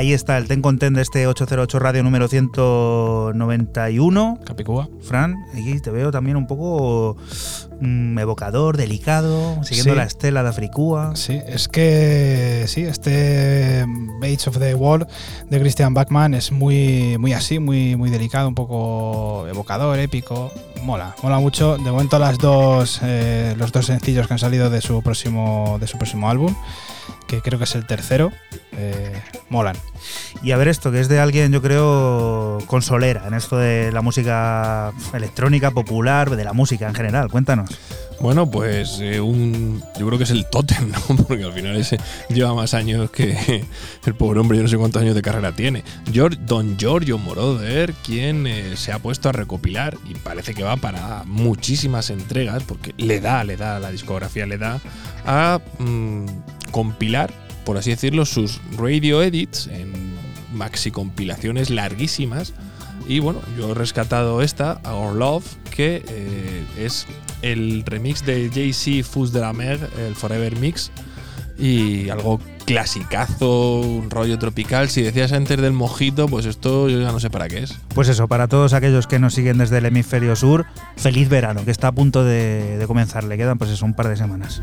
Ahí está el Ten Content de este 808 Radio número 191. Capicúa. Fran, aquí te veo también un poco mm, evocador, delicado, siguiendo Sí. la estela de Africúa. Sí, es que sí, este Bates of the Wall de Christian Bachman es muy, muy así, muy, muy delicado, un poco evocador, épico. Mola, mola mucho. De momento las dos, eh, los dos sencillos que han salido de su próximo, de su próximo álbum, que creo que es el tercero, eh, molan. Y a ver esto, que es de alguien, yo creo, consolera en esto de la música electrónica popular, de la música en general. Cuéntanos. Bueno, pues eh, un, yo creo que es el tótem, ¿no? (laughs) Porque al final ese lleva más años que (laughs) el pobre hombre, yo no sé cuántos años de carrera tiene. Don Giorgio Moroder, quien eh, se ha puesto a recopilar y parece que va para muchísimas entregas, porque le da, le da, la discografía le da, a mm, compilar, por así decirlo, sus radio edits en maxi compilaciones larguísimas. Y bueno, yo he rescatado esta, Our Love, que eh, es el remix de JC Fus de la Mer, el Forever Mix, y algo clasicazo, un rollo tropical. Si decías antes del mojito, pues esto yo ya no sé para qué es. Pues eso, para todos aquellos que nos siguen desde el hemisferio sur, feliz verano, que está a punto de, de comenzar. Le quedan, pues eso, un par de semanas.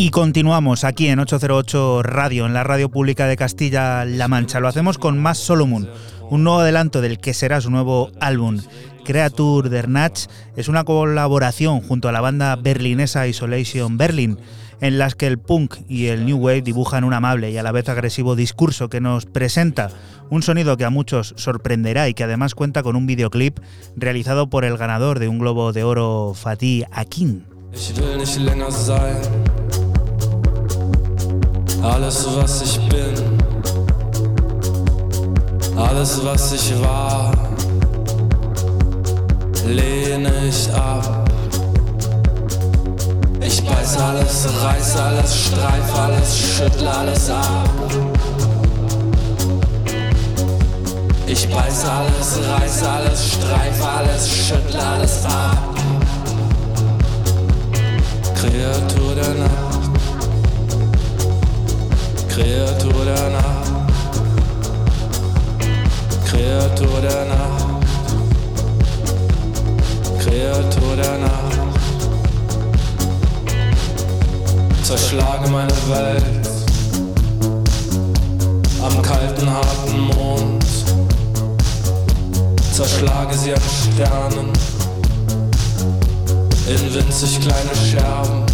Y continuamos aquí en 808 Radio, en la radio pública de Castilla-La Mancha. Lo hacemos con Más Solomon, un nuevo adelanto del que será su nuevo álbum. Creature der Natch es una colaboración junto a la banda berlinesa Isolation Berlin, en las que el punk y el new wave dibujan un amable y a la vez agresivo discurso que nos presenta un sonido que a muchos sorprenderá y que además cuenta con un videoclip realizado por el ganador de un Globo de Oro Fatih Akin. Alles, was ich bin. Alles, was ich war, lehne ich ab. Ich beiß alles, reiß alles, streif alles, schüttel alles ab. Ich beiß alles, reiß alles, streif alles, schüttel alles ab. Kreatur der Nacht, Kreatur der Nacht, Kreatur der Nacht, Kreatur der Nacht. Zerschlage meine Welt am kalten, harten Mond. Zerschlage sie an Sternen in winzig kleine Scherben.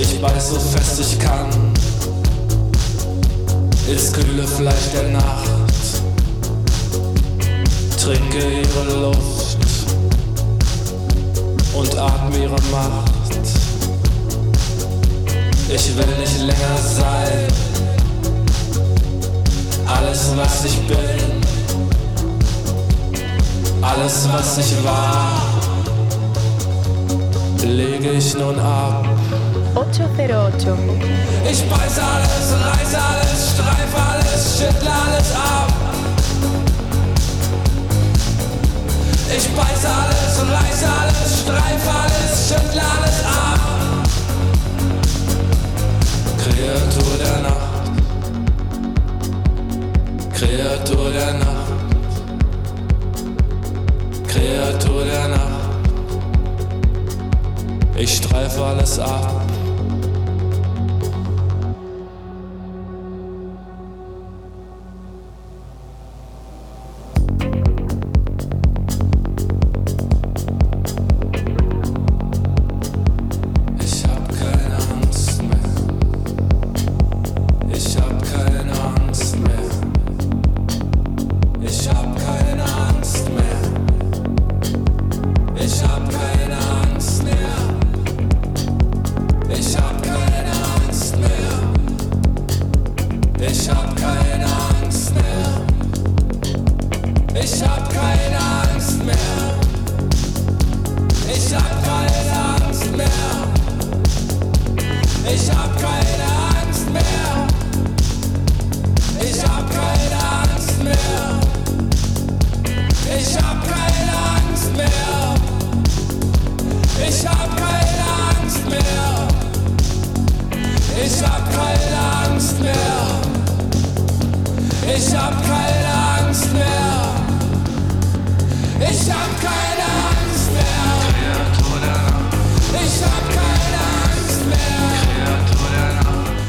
Ich beiß so fest ich kann ins kühle Fleisch der Nacht. Trinke ihre Luft und atme ihre Macht. Ich will nicht länger sein. Alles, was ich bin, alles, was ich war, lege ich nun ab. 808. Ich beiß alles, reiß alles, streif alles, schüttle alles ab. Ich beiß alles, reiß alles, streif alles, schüttle alles ab. Kreatur der Nacht, Kreatur der Nacht, Kreatur der Nacht. Ich streife alles ab.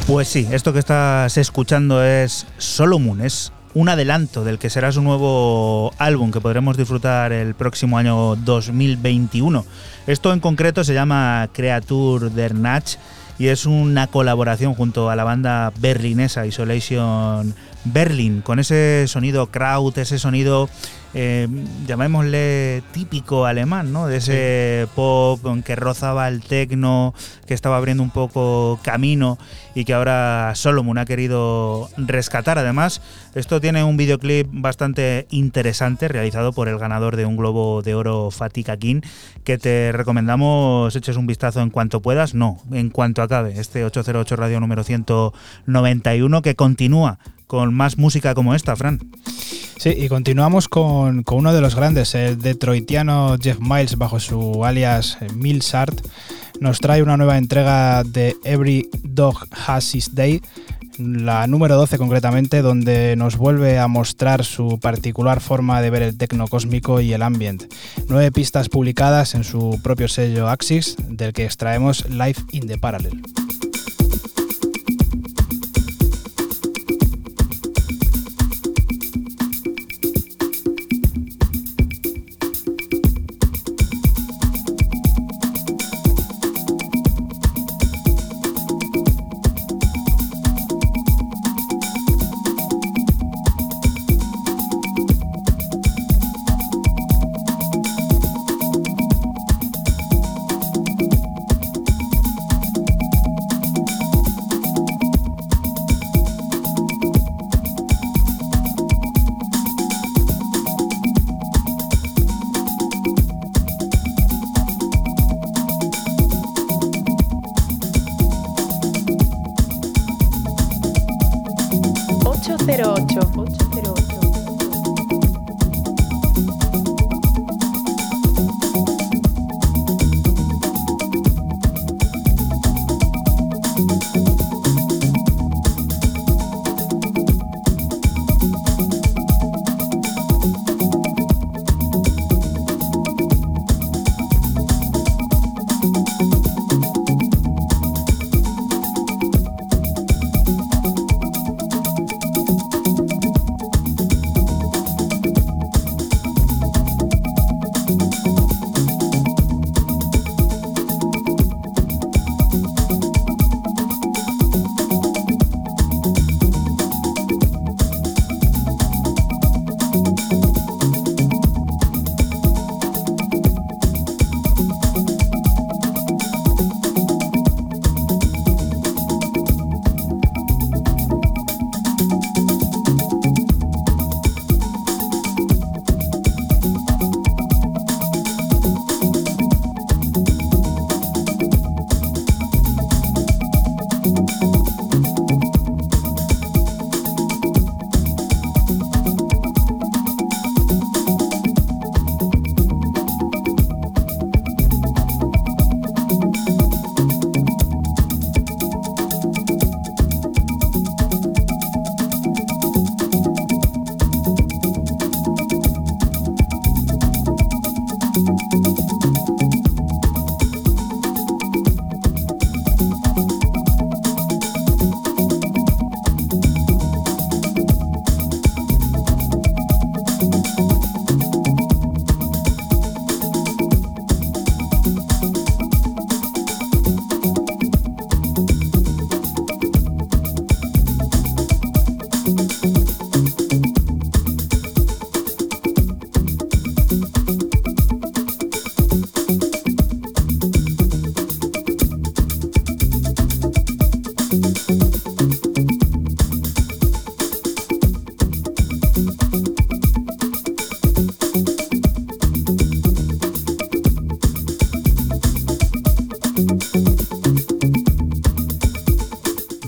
Pues sí, esto que estás escuchando es Solomon, es un adelanto del que será su nuevo álbum que podremos disfrutar el próximo año 2021. Esto en concreto se llama Creature der Nacht y es una colaboración junto a la banda berlinesa Isolation Berlin, con ese sonido kraut, ese sonido, eh, llamémosle típico alemán, ¿no? De ese pop que rozaba el techno, que estaba abriendo un poco camino y que ahora Solomon ha querido rescatar. Además, esto tiene un videoclip bastante interesante realizado por el ganador de un Globo de Oro, Fatika King, que te recomendamos eches un vistazo en cuanto puedas, no, en cuanto acabe este 808 Radio número 191 que continúa con más música como esta, Fran. Sí, y continuamos con, con uno de los grandes, el detroitiano Jeff Miles, bajo su alias eh, Milsart, nos trae una nueva entrega de Every Dog Has His Day, la número 12 concretamente, donde nos vuelve a mostrar su particular forma de ver el tecno cósmico y el ambient. Nueve pistas publicadas en su propio sello Axis, del que extraemos Life in the Parallel.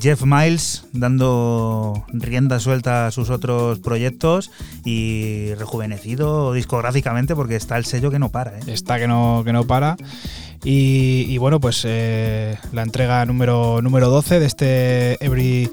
Jeff Miles dando rienda suelta a sus otros proyectos y rejuvenecido discográficamente porque está el sello que no para. ¿eh? Está que no, que no para. Y, bueno, pues eh, la entrega número, número 12 de este Every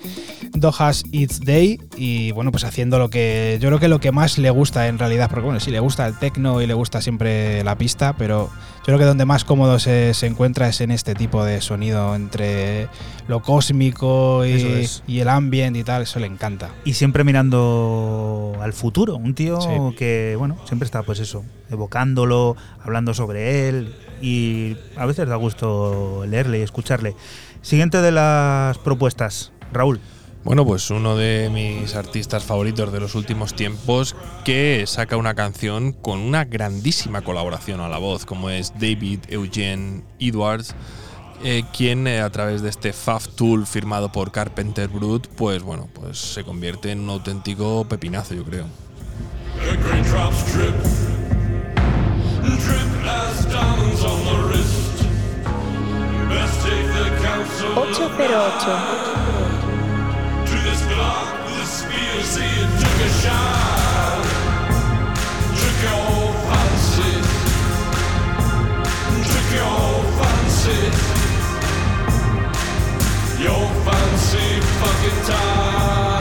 Dog Has Its Day. Y bueno, pues haciendo lo que yo creo que lo que más le gusta en realidad, porque bueno, sí le gusta el techno y le gusta siempre la pista, pero yo creo que donde más cómodo se, se encuentra es en este tipo de sonido entre lo cósmico y, y el ambient y tal, eso le encanta. Y siempre mirando al futuro, un tío Sí. que, bueno, siempre está pues eso, evocándolo, hablando sobre él y a veces da gusto leerle y escucharle. Siguiente de las propuestas, Raúl. Bueno, pues uno de mis artistas favoritos de los últimos tiempos que saca una canción con una grandísima colaboración a la voz, como es David Eugene Edwards, eh, quien eh, a través de este Fav Tool firmado por Carpenter Brut, pues bueno, pues se convierte en un auténtico pepinazo, yo creo. ...808... This his Glock with a spear, saying, took a shot. Took your fancy. Took your fancy. Your fancy fucking time.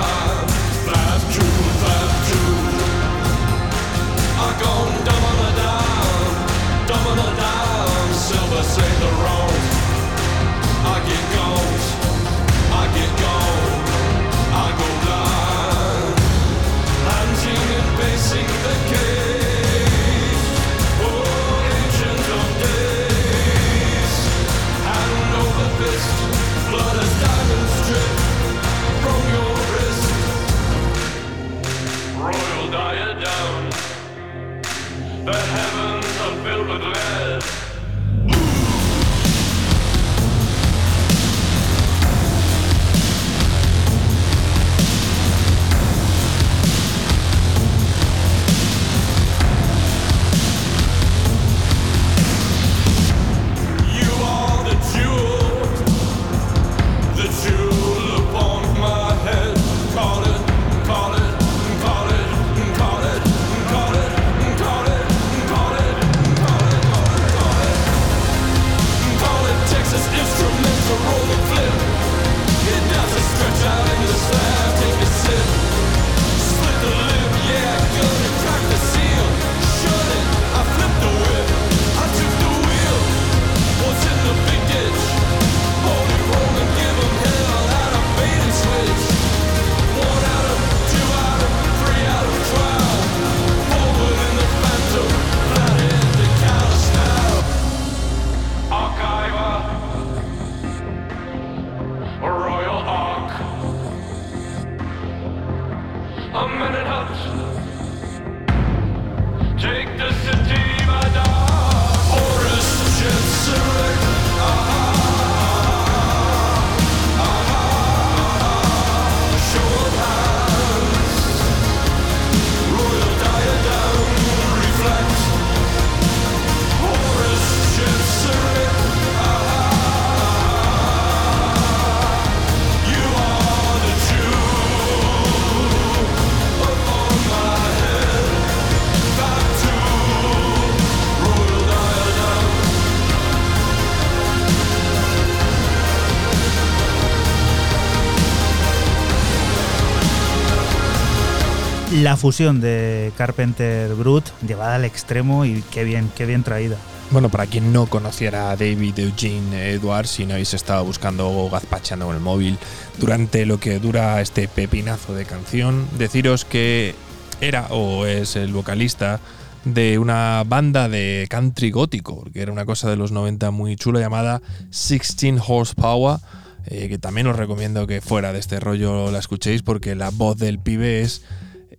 Fusión de Carpenter Brut llevada al extremo y qué bien, qué bien traída. Bueno, para quien no conociera a David Eugene Edwards, si no habéis estado buscando o gazpachando con el móvil durante lo que dura este pepinazo de canción, deciros que era o es el vocalista de una banda de country gótico, que era una cosa de los 90 muy chula llamada 16 Horsepower, eh, que también os recomiendo que fuera de este rollo la escuchéis porque la voz del pibe es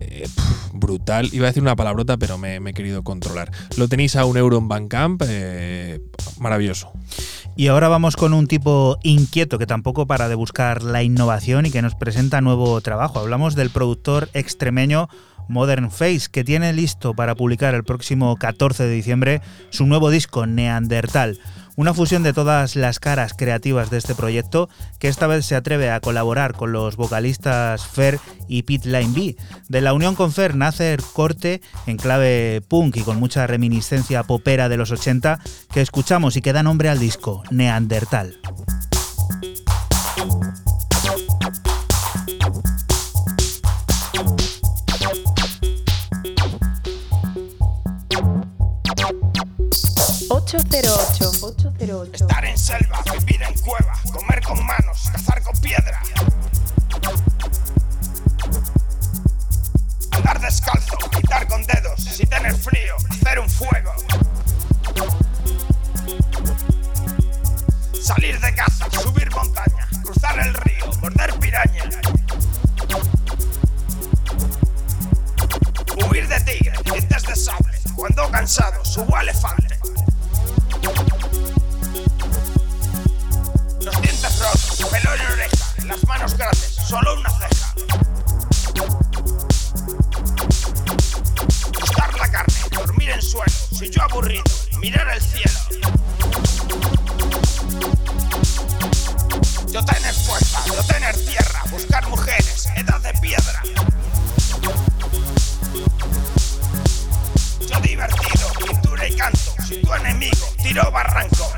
eh, brutal. Iba a decir una palabrota, pero me, me he querido controlar. Lo tenéis a un euro en Bandcamp, eh, maravilloso. Y ahora vamos con un tipo inquieto que tampoco para de buscar la innovación y que nos presenta nuevo trabajo. Hablamos del productor extremeño Modern Face, que tiene listo para publicar el próximo 14 de diciembre su nuevo disco Neandertal. Una fusión de todas las caras creativas de este proyecto que esta vez se atreve a colaborar con los vocalistas Fer y Pete Line B. De la unión con Fer nace el corte en clave punk y con mucha reminiscencia popera de los 80 que escuchamos y que da nombre al disco, Neandertal. Estar en selva, vivir en cueva, comer con manos, cazar con piedra. Andar descalzo, quitar con dedos, si tener frío, hacer un fuego. Salir de casa, subir montaña, cruzar el río, morder piraña. Huir de tigre, dientes de sable, cuando cansado, subo elefante. Los dientes rotos, pelo en oreja, las manos grandes, solo una ceja. Gustar la carne, dormir en suelo, si yo aburrido, mirar el cielo. Yo tener fuerza, yo tener tierra, buscar mujeres, edad de piedra. Yo divertido, y canto, tu enemigo tiro barranco.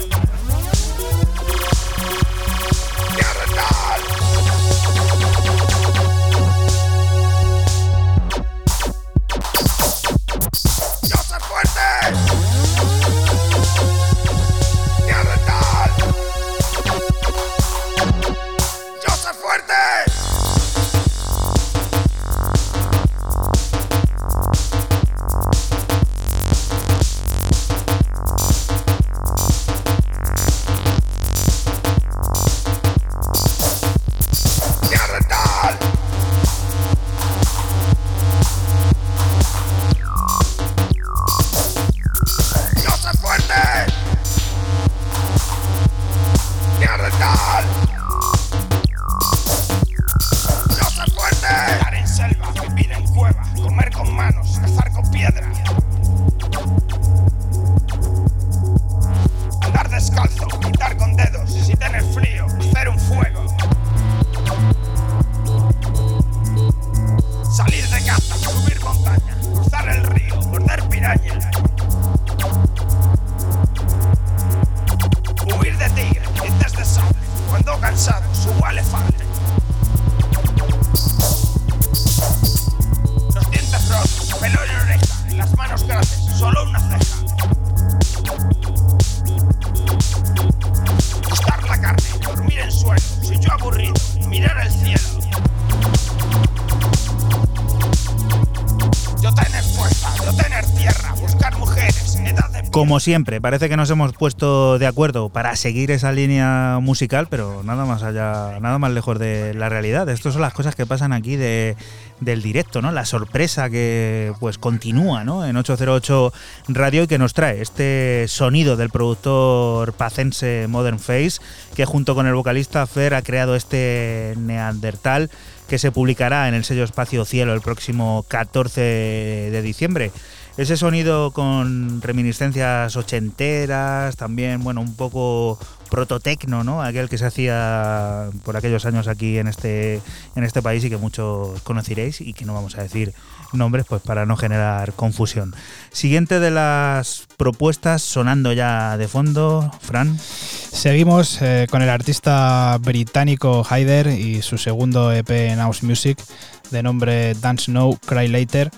Como siempre, parece que nos hemos puesto de acuerdo para seguir esa línea musical, pero nada más allá, nada más lejos de la realidad. Estas son las cosas que pasan aquí de, del directo, ¿no? La sorpresa que pues continúa, ¿no? En 808 Radio y que nos trae este sonido del productor pacense Modern Face, que junto con el vocalista Fer ha creado este Neandertal que se publicará en el sello Espacio Cielo el próximo 14 de diciembre. Ese sonido con reminiscencias ochenteras, también, bueno, un poco prototecno, ¿no? Aquel que se hacía por aquellos años aquí en este, en este país y que muchos conoceréis y que no vamos a decir nombres pues para no generar confusión. Siguiente de las propuestas sonando ya de fondo, Fran. Seguimos eh, con el artista británico Hyder y su segundo EP en House Music de nombre Dance Now, Cry Later.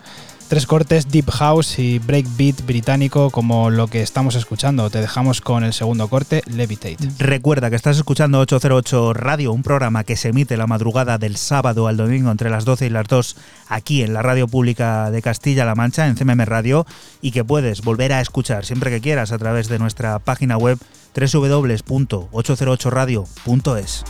Tres cortes Deep House y Breakbeat británico como lo que estamos escuchando. Te dejamos con el segundo corte, Levitate. Recuerda que estás escuchando 808 Radio, un programa que se emite la madrugada del sábado al domingo entre las 12 y las 2 aquí en la radio pública de Castilla-La Mancha, en CMM Radio, y que puedes volver a escuchar siempre que quieras a través de nuestra página web www.808radio.es.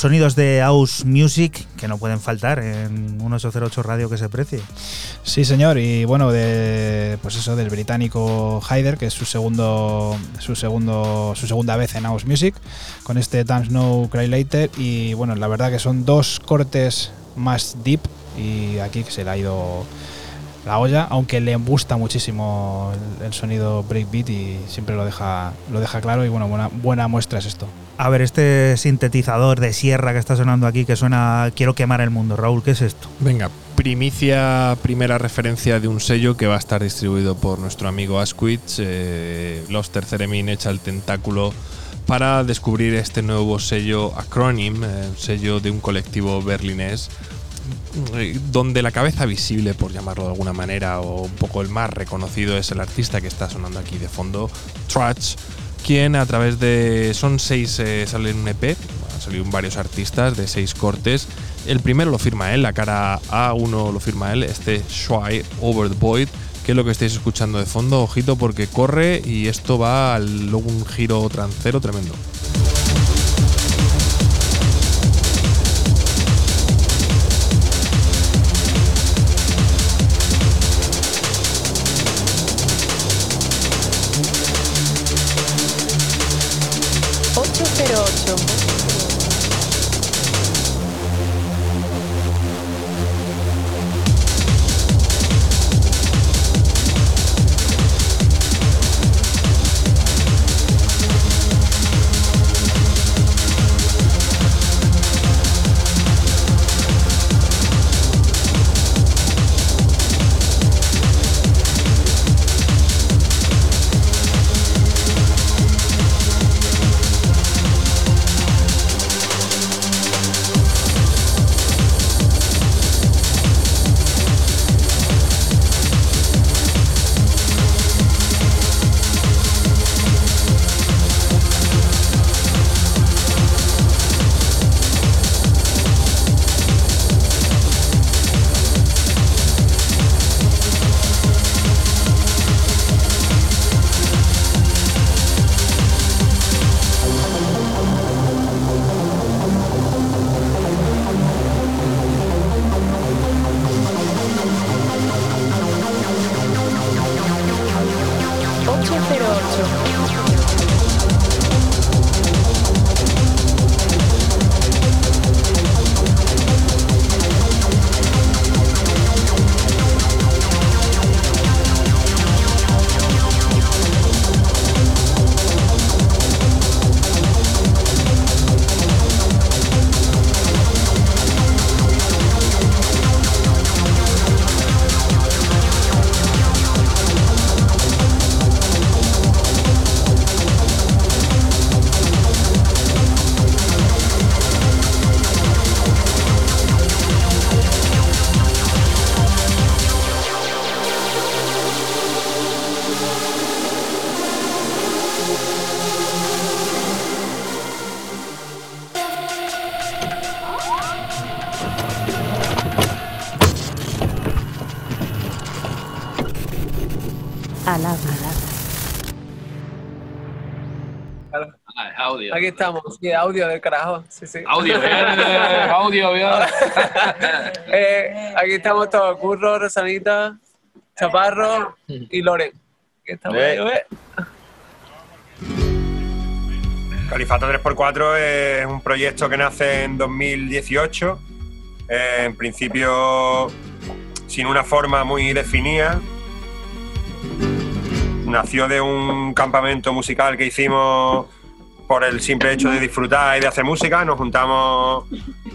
sonidos de House Music que no pueden faltar en un 808 radio que se precie. Sí, señor, y bueno, de pues eso del británico Hyder, que es su segundo su segundo su segunda vez en House Music con este Dance No Cry Later y bueno, la verdad que son dos cortes más deep y aquí que se le ha ido la olla, aunque le gusta muchísimo el, el sonido breakbeat y siempre lo deja lo deja claro y bueno, buena buena muestra es esto. A ver, este sintetizador de sierra que está sonando aquí, que suena Quiero quemar el mundo. Raúl, ¿qué es esto? Venga, primicia, primera referencia de un sello que va a estar distribuido por nuestro amigo Asquith. Eh, Los Terceremin echa el tentáculo para descubrir este nuevo sello Acronym, eh, sello de un colectivo berlinés eh, donde la cabeza visible, por llamarlo de alguna manera, o un poco el más reconocido es el artista que está sonando aquí de fondo, Trutch, quien a través de... son seis, eh, sale en un EP, salido varios artistas de seis cortes. El primero lo firma él, la cara A1 lo firma él, este Schwei Over the Void, que es lo que estáis escuchando de fondo, ojito porque corre y esto va luego un giro trancero tremendo. Estamos, sí, audio del carajo. Sí, sí. Audio, bien, eh, audio, bien. (laughs) Eh, aquí estamos todos, Curro, Rosanita, Chaparro y Loren. Aquí estamos, Eh. ¿eh? Califato 3x4 es un proyecto que nace en 2018. eh, en principio, sin una forma muy definida. Nació de un campamento musical que hicimos por el simple hecho de disfrutar y de hacer música. Nos juntamos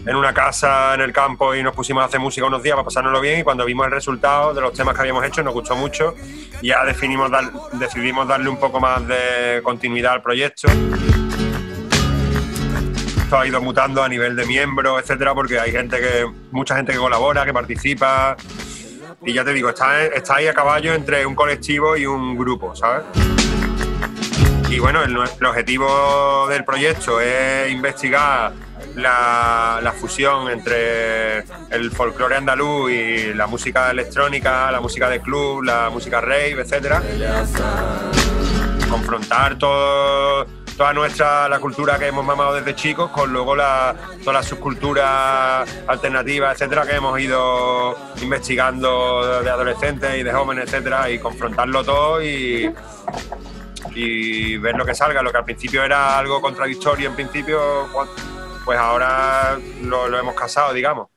en una casa en el campo y nos pusimos a hacer música unos días para pasárnoslo bien. Y cuando vimos el resultado de los temas que habíamos hecho, nos gustó mucho. Ya definimos dar- decidimos darle un poco más de continuidad al proyecto. esto ha ido mutando a nivel de miembros, etcétera, porque hay gente que, mucha gente que colabora, que participa. Y ya te digo, está, está ahí a caballo entre un colectivo y un grupo, ¿sabes? Y bueno, el, objetivo del proyecto es investigar la, fusión entre el folclore andaluz y la música electrónica, la música de club, la música rave, etcétera. Confrontar toda nuestra la cultura que hemos mamado desde chicos con luego la, todas las subculturas alternativas, etcétera, que hemos ido investigando de adolescentes y de jóvenes, etcétera, y confrontarlo todo y, y ver lo que salga. Lo que al principio era algo contradictorio, en principio, pues ahora lo hemos casado, digamos.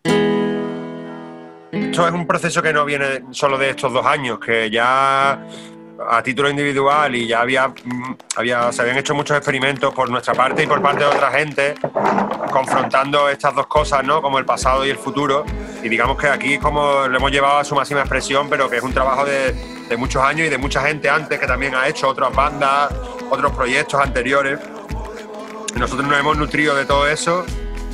Esto es un proceso que no viene solo de estos dos años, que ya a título individual y ya había, mm, había, se habían hecho muchos experimentos por nuestra parte y por parte de otra gente, confrontando estas dos cosas, ¿no? Como el pasado y el futuro. Y digamos que aquí como lo hemos llevado a su máxima expresión, pero que es un trabajo de, de muchos años y de mucha gente antes que también ha hecho otras bandas, otros proyectos anteriores. Nosotros nos hemos nutrido de todo eso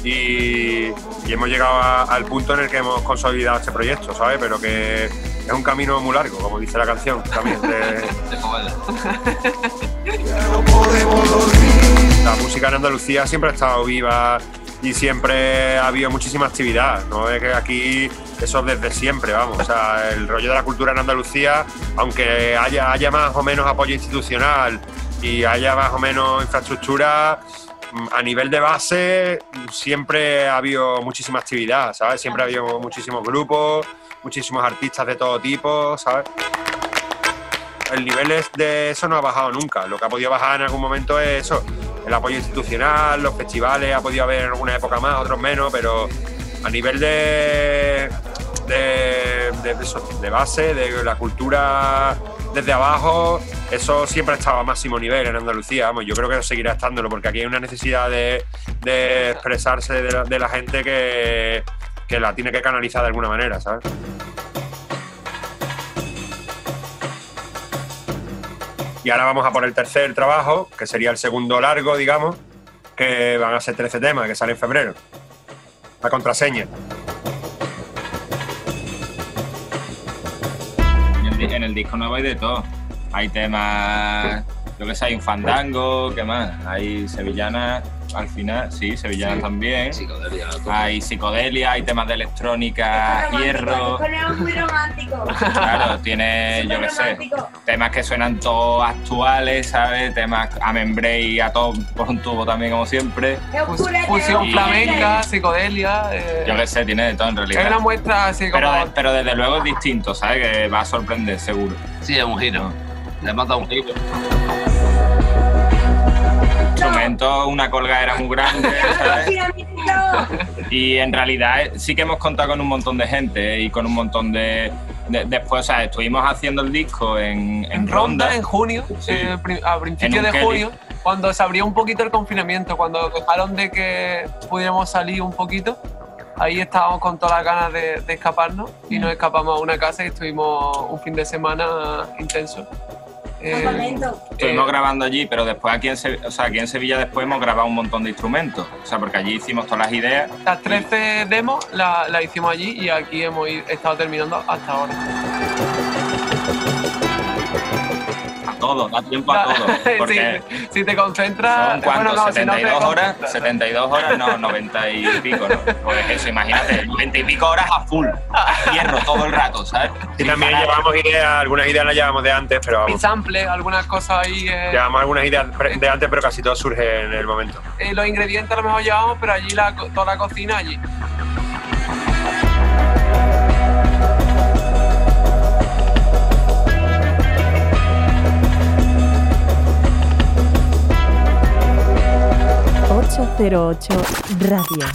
y, y hemos llegado a- al punto en el que hemos consolidado este proyecto, ¿sabes? Pero que es un camino muy largo, como dice la canción también. de- la música en Andalucía siempre ha estado viva y siempre ha habido muchísima actividad. No es que aquí eso desde siempre, vamos. O sea, el rollo de la cultura en Andalucía, aunque haya, haya más o menos apoyo institucional y haya más o menos infraestructura, a nivel de base siempre ha habido muchísima actividad, ¿sabes? Siempre ha habido muchísimos grupos, muchísimos artistas de todo tipo, ¿sabes? el nivel de eso no ha bajado nunca. Lo que ha podido bajar en algún momento es eso, el apoyo institucional, los festivales, ha podido haber en alguna época más, otros menos, pero a nivel de, de, base, de la cultura desde abajo, eso siempre ha estado a máximo nivel en Andalucía. Vamos, yo creo que seguirá estándolo, porque aquí hay una necesidad de, de expresarse de la gente que, que la tiene que canalizar de alguna manera, ¿sabes? Y ahora vamos a por el tercer trabajo, que sería el segundo largo, digamos, que van a ser 13 temas, que sale en febrero. La contraseña. En el, disco nuevo hay de todo. Hay temas, yo que sé, hay un fandango, ¿qué más? Hay sevillanas, al final, sí, sevillanas también. Hay psicodelia, hay temas de electrónica, hierro. Es muy romántico. (laughs) Claro, tiene, yo qué sé, temas que suenan todos actuales, ¿sabes? Temas a membrane a todo por un tubo también, como siempre. Fusión Y- flamenca, psicodelia. eh, Yo qué sé, tiene de todo en realidad. es una muestra así como. Pero, de- pero desde luego es distinto, ¿sabes? Que va a sorprender, seguro. Sí, es un giro. Le hemos dado un giro. Instrumento, una colgadera muy grande, (laughs) ¿sabes? Y en realidad eh, sí que hemos contado con un montón de gente eh, y con un montón de... de- después, o sea, estuvimos haciendo el disco en, en en ronda. Ronda, en junio, eh, pri- a principios de Kelly. junio, cuando se abrió un poquito el confinamiento, cuando dejaron de que pudiéramos salir un poquito, ahí estábamos con todas las ganas de, de escaparnos y nos escapamos a una casa y estuvimos un fin de semana intenso. Eh, Estuvimos eh, grabando allí, pero después aquí en, Se- o sea, aquí en Sevilla después hemos grabado un montón de instrumentos. O sea, porque allí hicimos todas las ideas. Las 13 demos las la hicimos allí y aquí hemos estado terminando hasta ahora. A todo, da tiempo a todo. (laughs) Porque Sí, si te concentras. son cuántos, bueno, no, si no 72 horas, concentras. 72 horas, no, 90 y pico, ¿no? Pues eso, imagínate, 90 y pico horas a full, a hierro todo el rato, ¿sabes? Y también llevamos ideas, algunas ideas las llevamos de antes, pero Mi vamos. sample, algunas cosas ahí. eh, Llevamos algunas ideas de antes, pero casi todo surge en el momento. eh, los ingredientes a lo mejor llevamos, pero allí la, co- toda la cocina allí. ...808 Radio.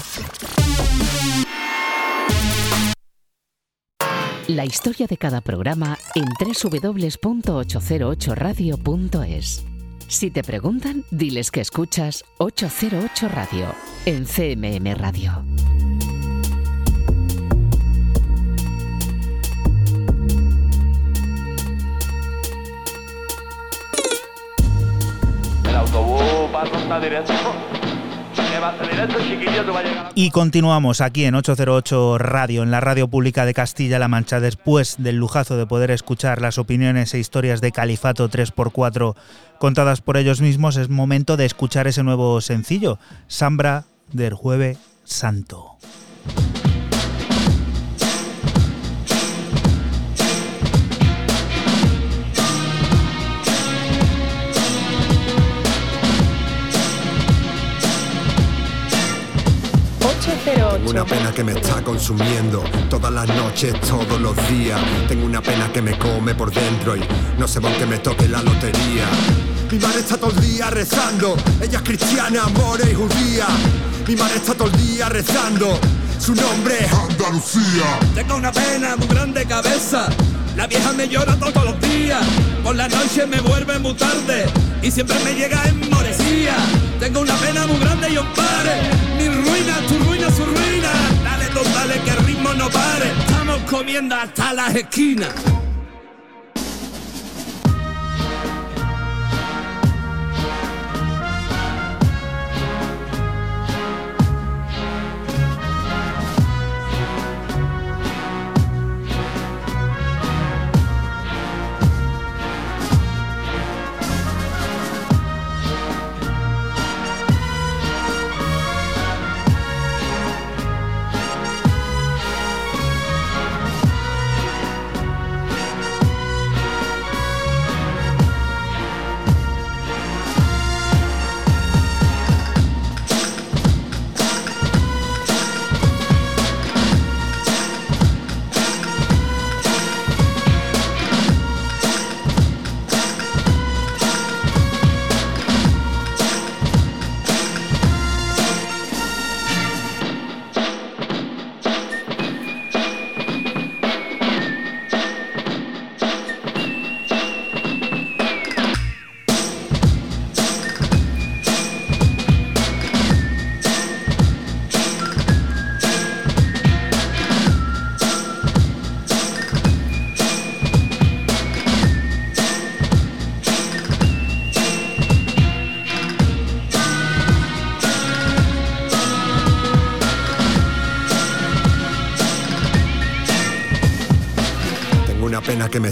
La historia de cada programa en www.808radio.es. Si te preguntan, diles que escuchas 808 Radio en CMM Radio. El autobús va a ronda directo. Y continuamos aquí en 808 Radio, en la radio pública de Castilla-La Mancha, después del lujazo de poder escuchar las opiniones e historias de Califato 3x4 contadas por ellos mismos, es momento de escuchar ese nuevo sencillo, Sambra del Jueves Santo. Tengo una pena que me está consumiendo todas las noches, todos los días. Tengo una pena que me come por dentro y no sé por qué me toque la lotería. Mi madre está todo el día rezando, ella es cristiana, more y judía. Mi madre está todo el día rezando, su nombre es Andalucía. Tengo una pena muy grande cabeza. La vieja me llora todos los días. Por la noche me vuelve muy tarde. Y siempre me llega en moresía. Tengo una pena muy grande y os pare. Mi ruina, tu ruina, su ruina. Dale, don, dale, que el ritmo no pare. Estamos comiendo hasta las esquinas.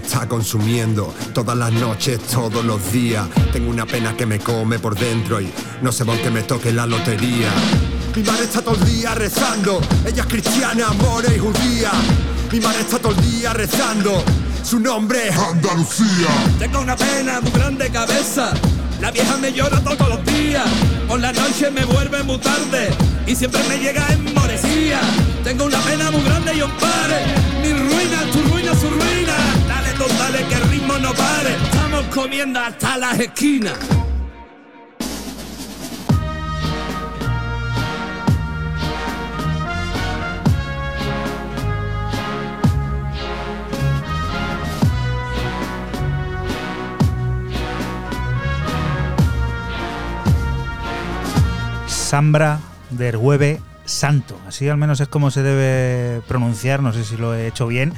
Está consumiendo todas las noches, todos los días. Tengo una pena que me come por dentro y no sé por qué me toque la lotería. Mi madre está todo el día rezando, ella es cristiana, more y judía. Mi madre está todo el día rezando, su nombre es Andalucía. Tengo una pena muy grande cabeza. La vieja me llora todos los días. Por la noche me vuelve muy tarde. Y siempre me llega en moresía. Tengo una pena muy grande y os pare. Mi ruina, tu ruina, su ruina. Don, dale, que el ritmo no pare. Estamos comiendo hasta las esquinas. Sambra del Hueve Santo. Así al menos es como se debe pronunciar, no sé si lo he hecho bien.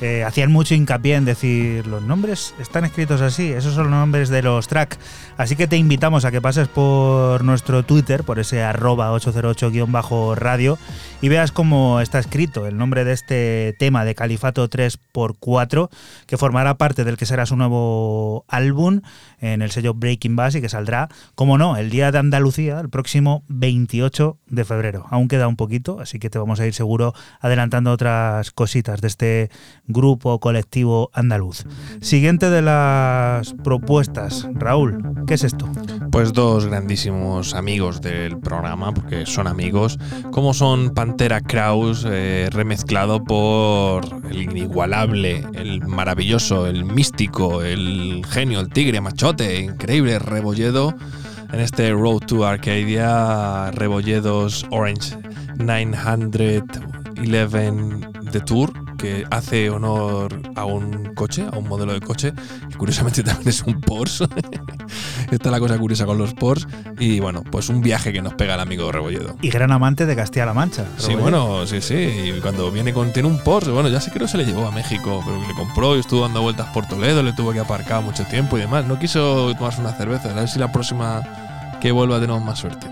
Eh, hacían mucho hincapié en decir los nombres están escritos así, esos son los nombres de los tracks. Así que te invitamos a que pases por nuestro Twitter, por ese arroba 808-radio, y veas cómo está escrito el nombre de este tema de Califato 3x4, que formará parte del que será su nuevo álbum en el sello Breaking Bass y que saldrá, como no, el día de Andalucía, el próximo 28 de febrero. Aún queda un poquito, así que te vamos a ir seguro adelantando otras cositas de este grupo colectivo andaluz. Siguiente de las propuestas, Raúl, ¿qué es esto? Pues dos grandísimos amigos del programa, porque son amigos, como son Pantera Kraus, eh, remezclado por el inigualable, el maravilloso, el místico, el genio, el tigre, machote, increíble Rebolledo. En este Road to Arcadia, Rebolledos Orange 911 The Tour, que hace honor a un coche, a un modelo de coche, que curiosamente (laughs) también es un Porsche. (laughs) Esta es la cosa curiosa con los Porsche. Y bueno, pues un viaje que nos pega el amigo Rebolledo. Y gran amante de Castilla-La Mancha. Sí, bueno, sí, sí. Y cuando viene con. Tiene un Porsche, bueno, ya sé que no se le llevó a México, pero que le compró y estuvo dando vueltas por Toledo, le tuvo que aparcar mucho tiempo y demás. No quiso tomarse una cerveza. A ver si la próxima que vuelva tenemos más suerte.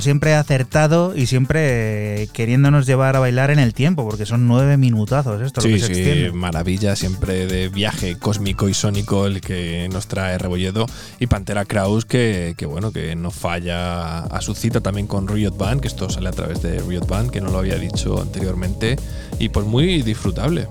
Siempre acertado y siempre eh, queriéndonos llevar a bailar en el tiempo, porque son nueve minutazos esto lo Sí, que se sí, extiende. maravilla siempre de viaje cósmico y sónico el que nos trae Rebolledo y Pantera Kraus que, que bueno, que no falla a su cita también con Riot Band, que esto sale a través de Riot Band, que no lo había dicho anteriormente y pues muy disfrutable.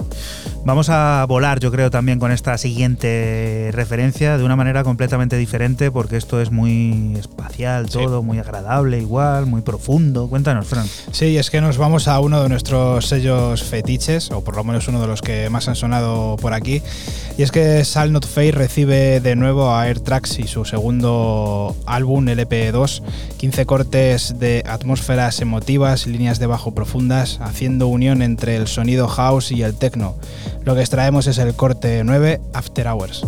Vamos a volar, yo creo, también con esta siguiente referencia de una manera completamente diferente, porque esto es muy espacial, todo muy agradable, igual, muy profundo. Cuéntanos, Fran. Sí, es que nos vamos a uno de nuestros sellos fetiches, o por lo menos uno de los que más han sonado por aquí. Y es que Sal Not Fade recibe de nuevo a Air Tracks y su segundo álbum, LP2, 15 cortes de atmósferas emotivas líneas de bajo profundas, haciendo unión entre el sonido house y el techno. Lo que extraemos es el corte 9, After Hours.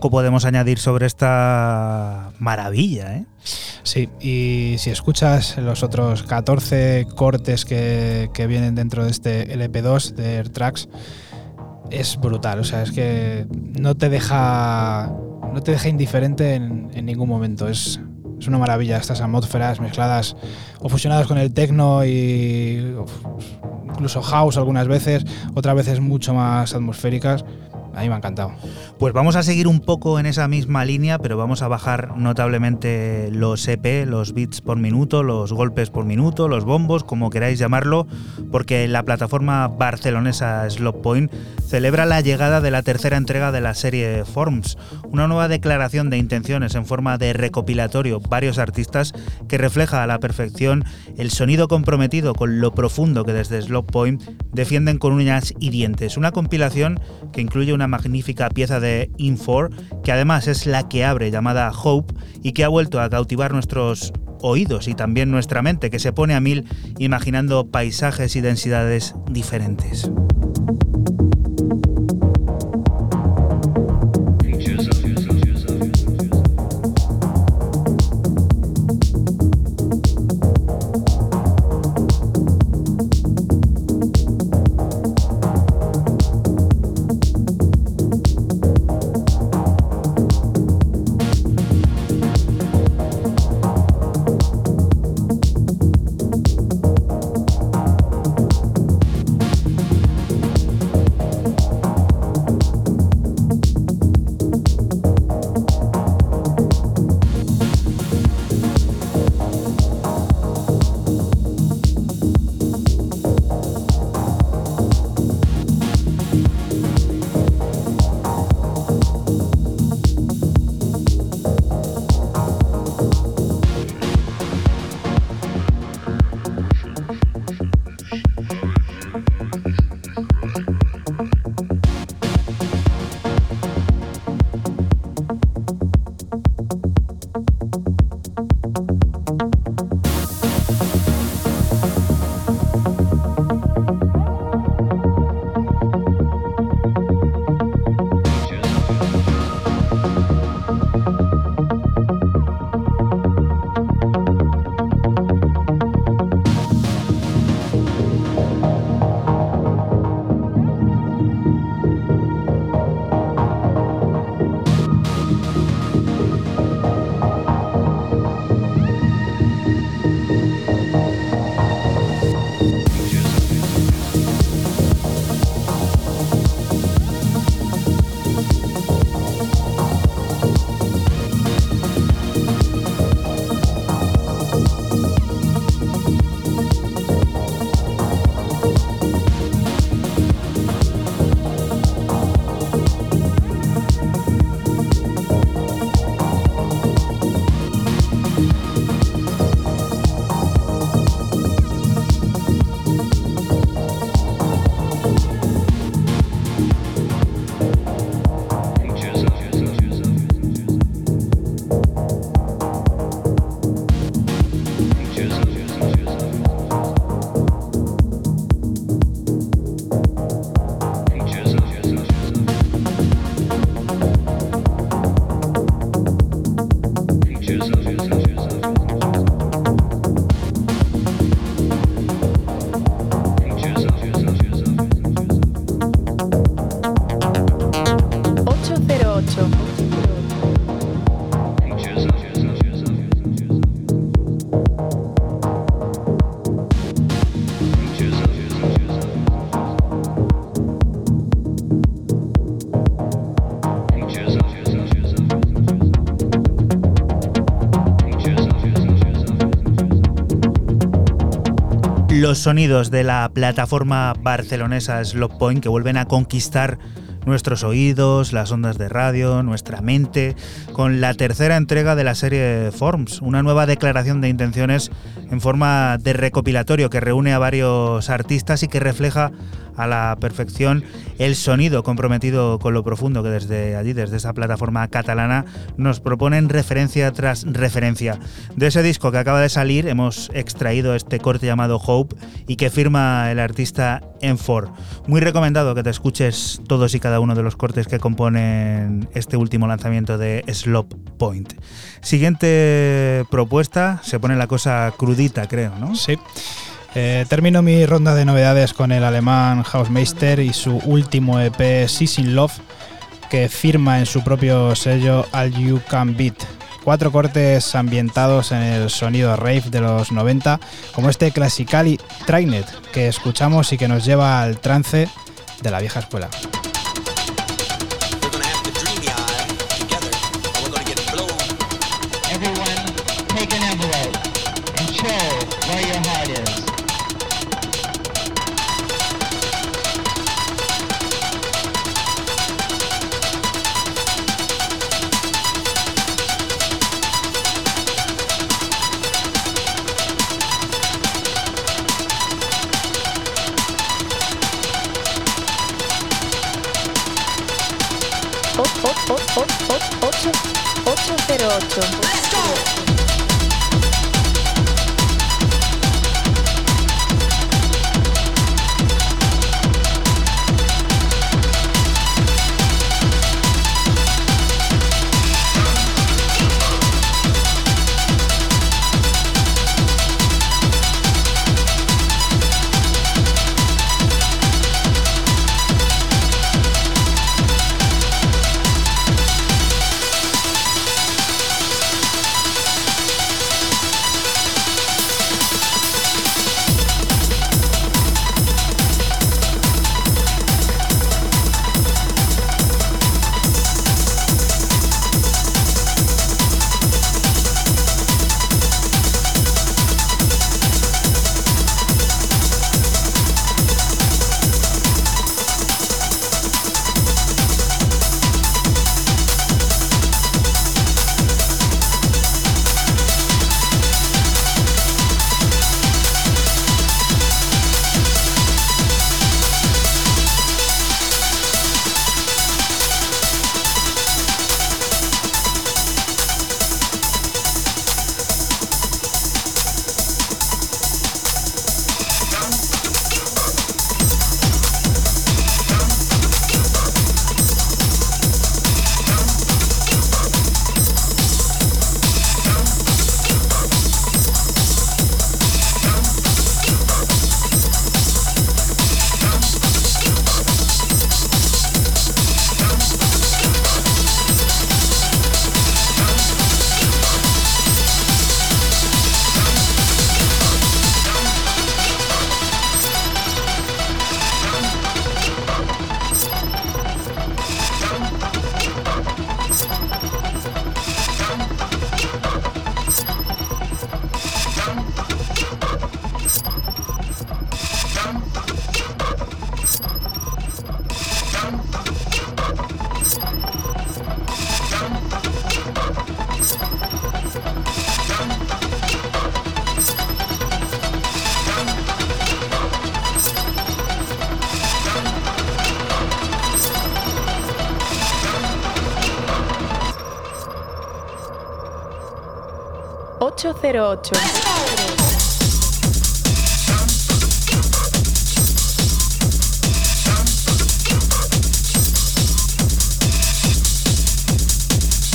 Poco podemos añadir sobre esta maravilla, ¿eh? Sí, y si escuchas los otros 14 cortes que, que vienen dentro de este LP2 de AirTracks, es brutal. O sea, es que no te deja. No te deja indiferente en, en ningún momento. Es, es una maravilla estas atmósferas mezcladas o fusionadas con el techno y uf, incluso house algunas veces, otras veces mucho más atmosféricas. A mí me ha encantado. Pues vamos a seguir un poco en esa misma línea, pero vamos a bajar notablemente los EP, los beats por minuto, los golpes por minuto, los bombos, como queráis llamarlo, porque la plataforma barcelonesa Slop Point celebra la llegada de la tercera entrega de la serie Forms, una nueva declaración de intenciones en forma de recopilatorio varios artistas que refleja a la perfección el sonido comprometido con lo profundo que desde Slop Point defienden con uñas y dientes. Una compilación que incluye una magnífica pieza de Infor, que además es la que abre llamada Hope y que ha vuelto a cautivar nuestros oídos y también nuestra mente, que se pone a mil imaginando paisajes y densidades diferentes. Los sonidos de la plataforma barcelonesa Slop Point que vuelven a conquistar nuestros oídos, las ondas de radio, nuestra mente, con la tercera entrega de la serie Forms, una nueva declaración de intenciones en forma de recopilatorio que reúne a varios artistas y que refleja a la perfección el sonido comprometido con lo profundo que desde allí, desde esa plataforma catalana, nos proponen referencia tras referencia. De ese disco que acaba de salir hemos extraído este corte llamado Hope y que firma el artista M4. Muy recomendado que te escuches todos y cada uno de los cortes que componen este último lanzamiento de Slop Point. Siguiente propuesta, se pone la cosa crudita, creo, ¿no? Sí. Eh, termino mi ronda de novedades con el alemán Hausmeister y su último EP Season Love, que firma en su propio sello All You Can Beat. Cuatro cortes ambientados en el sonido rave de los 90, como este Classically Trained que escuchamos y que nos lleva al trance de la vieja escuela.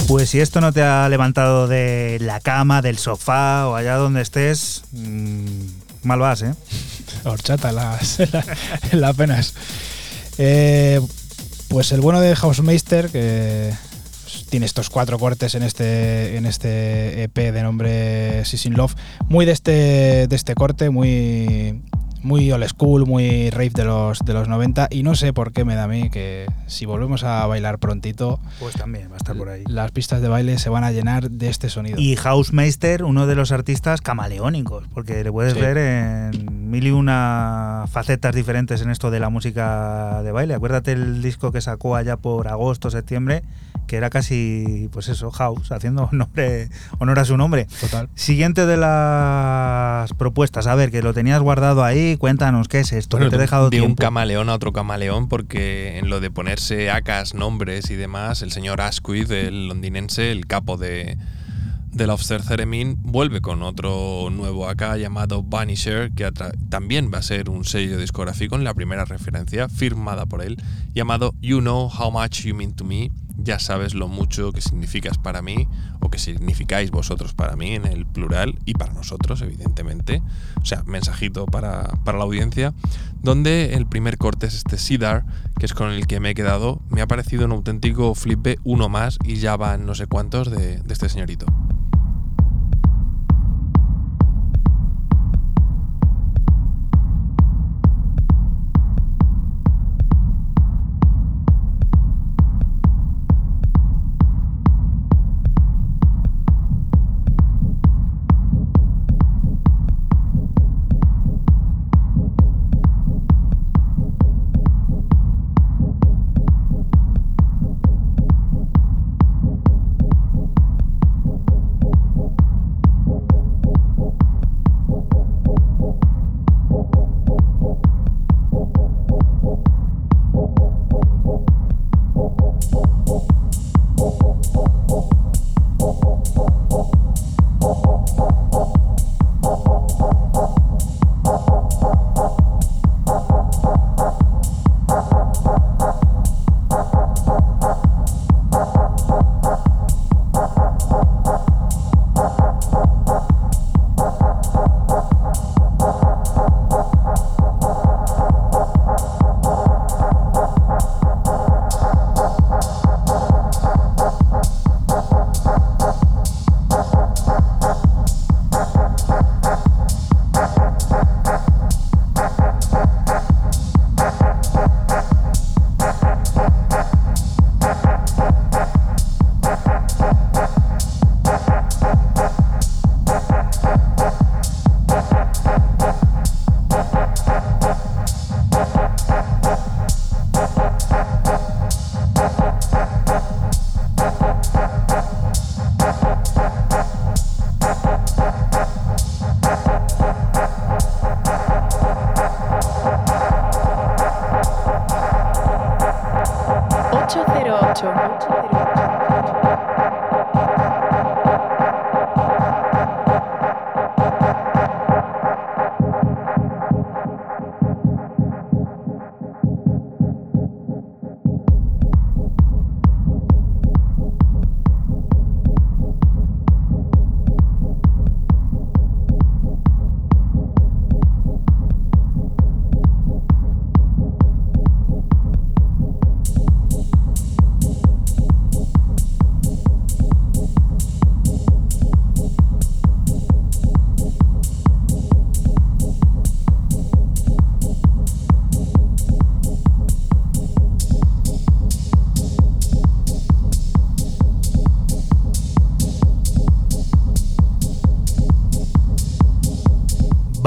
Pues si esto no te ha levantado de la cama, del sofá o allá donde estés, mmm, mal vas, ¿eh? Horchata, las, las, (laughs) las penas. Eh, pues el bueno de Hausmeister, que tiene estos cuatro cortes en este, en este EP de nombre Season Love, muy de este, de este corte, muy, muy old school, muy rave de los, de los 90, y no sé por qué me da a mí que si volvemos a bailar prontito, Pues también va a estar por ahí. las pistas de baile se van a llenar de este sonido. Y Hausmeister, uno de los artistas camaleónicos, porque le puedes Sí. ver en mil y una facetas diferentes en esto de la música de baile. Acuérdate el disco que sacó allá por agosto, septiembre, que era casi, pues eso, House, haciendo (laughs) nombre, honor a su nombre. Total. Siguiente de las propuestas, a ver, que lo tenías guardado ahí, cuéntanos qué es esto, Bueno, que te he de- dejado de un camaleón a otro camaleón, porque en lo de ponerse acas, nombres y demás, el señor Asquith, el londinense, el capo de, de Lobster Theremin, vuelve con otro nuevo acá llamado Vanisher, que también va a ser un sello discográfico en la primera referencia, firmada por él, llamado You Know How Much You Mean to Me. Ya sabes lo mucho que significas para mí, o que significáis vosotros para mí en el plural, y para nosotros, evidentemente. O sea, mensajito para, para la audiencia, donde el primer corte es este Sidar, que es con el que me he quedado. Me ha parecido un auténtico flipe, uno más, y ya van no sé cuántos de, de este señorito.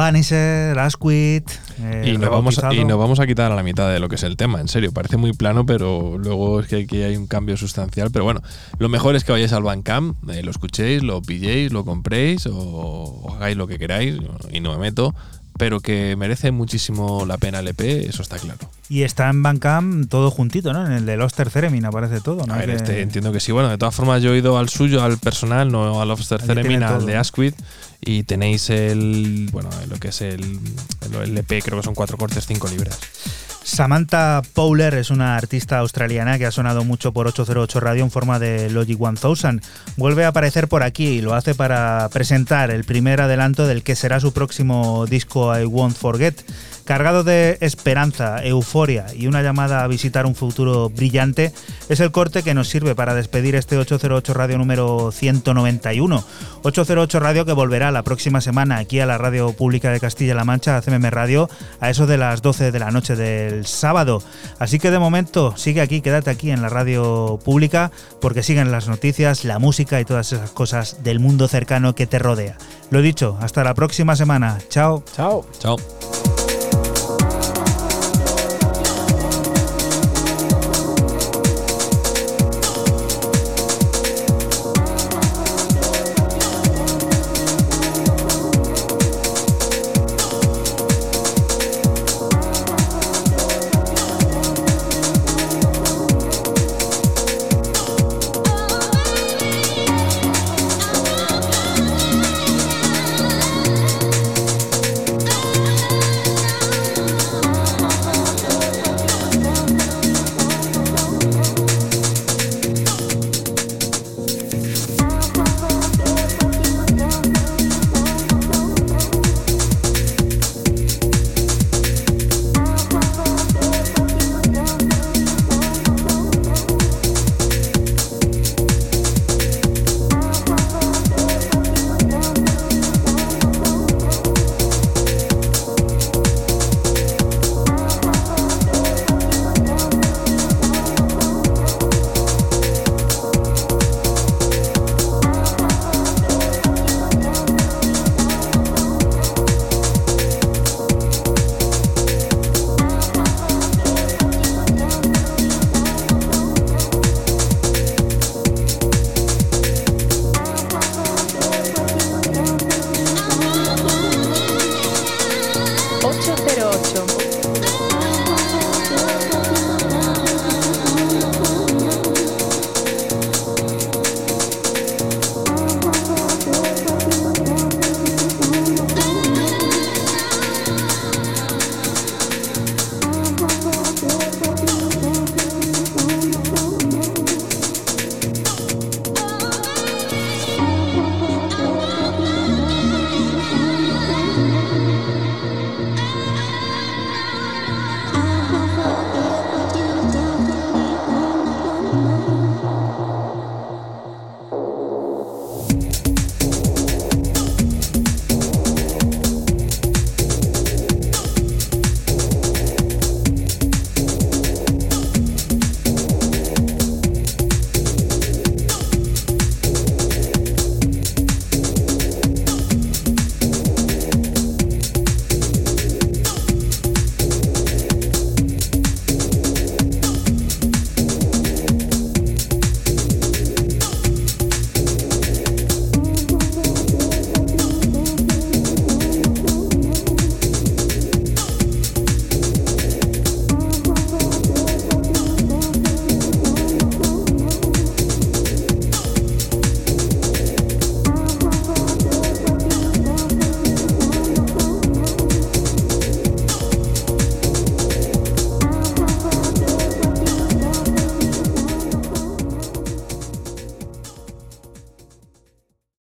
Vanisher, Asquith. eh, Y nos, vamos a, y nos vamos a quitar a la mitad de lo que es el tema, en serio. Parece muy plano, pero luego es que aquí hay un cambio sustancial. Pero bueno, lo mejor es que vayáis al Bandcamp, eh, lo escuchéis, lo pilléis, lo compréis o, o hagáis lo que queráis y no me meto. Pero que merece muchísimo la pena el EP, eso está claro. Y está en Bandcamp todo juntito, ¿no? En el de Loster Theremin aparece todo, ¿no? A ver, este, entiendo que sí. Bueno, de todas formas, yo he ido al suyo, al personal, no al Lobster Theremin, al de Asquith. Y tenéis el. Bueno, que es el, el EP, creo que son cuatro cortes, cinco libras. Samantha Powler es una artista australiana que ha sonado mucho por 808 Radio en forma de Logic 1000. Vuelve a aparecer por aquí y lo hace para presentar el primer adelanto del que será su próximo disco I Won't Forget. Cargado de esperanza, euforia y una llamada a visitar un futuro brillante, es el corte que nos sirve para despedir este 808 Radio número 191. 808 Radio que volverá la próxima semana aquí a la Radio Pública de Castilla-La Mancha, a CMM Radio, a eso de las 12 de la noche del sábado. Así que de momento sigue aquí, quédate aquí en la Radio Pública porque siguen las noticias, la música y todas esas cosas del mundo cercano que te rodea. Lo dicho, hasta la próxima semana. Chao. Chao. Chao.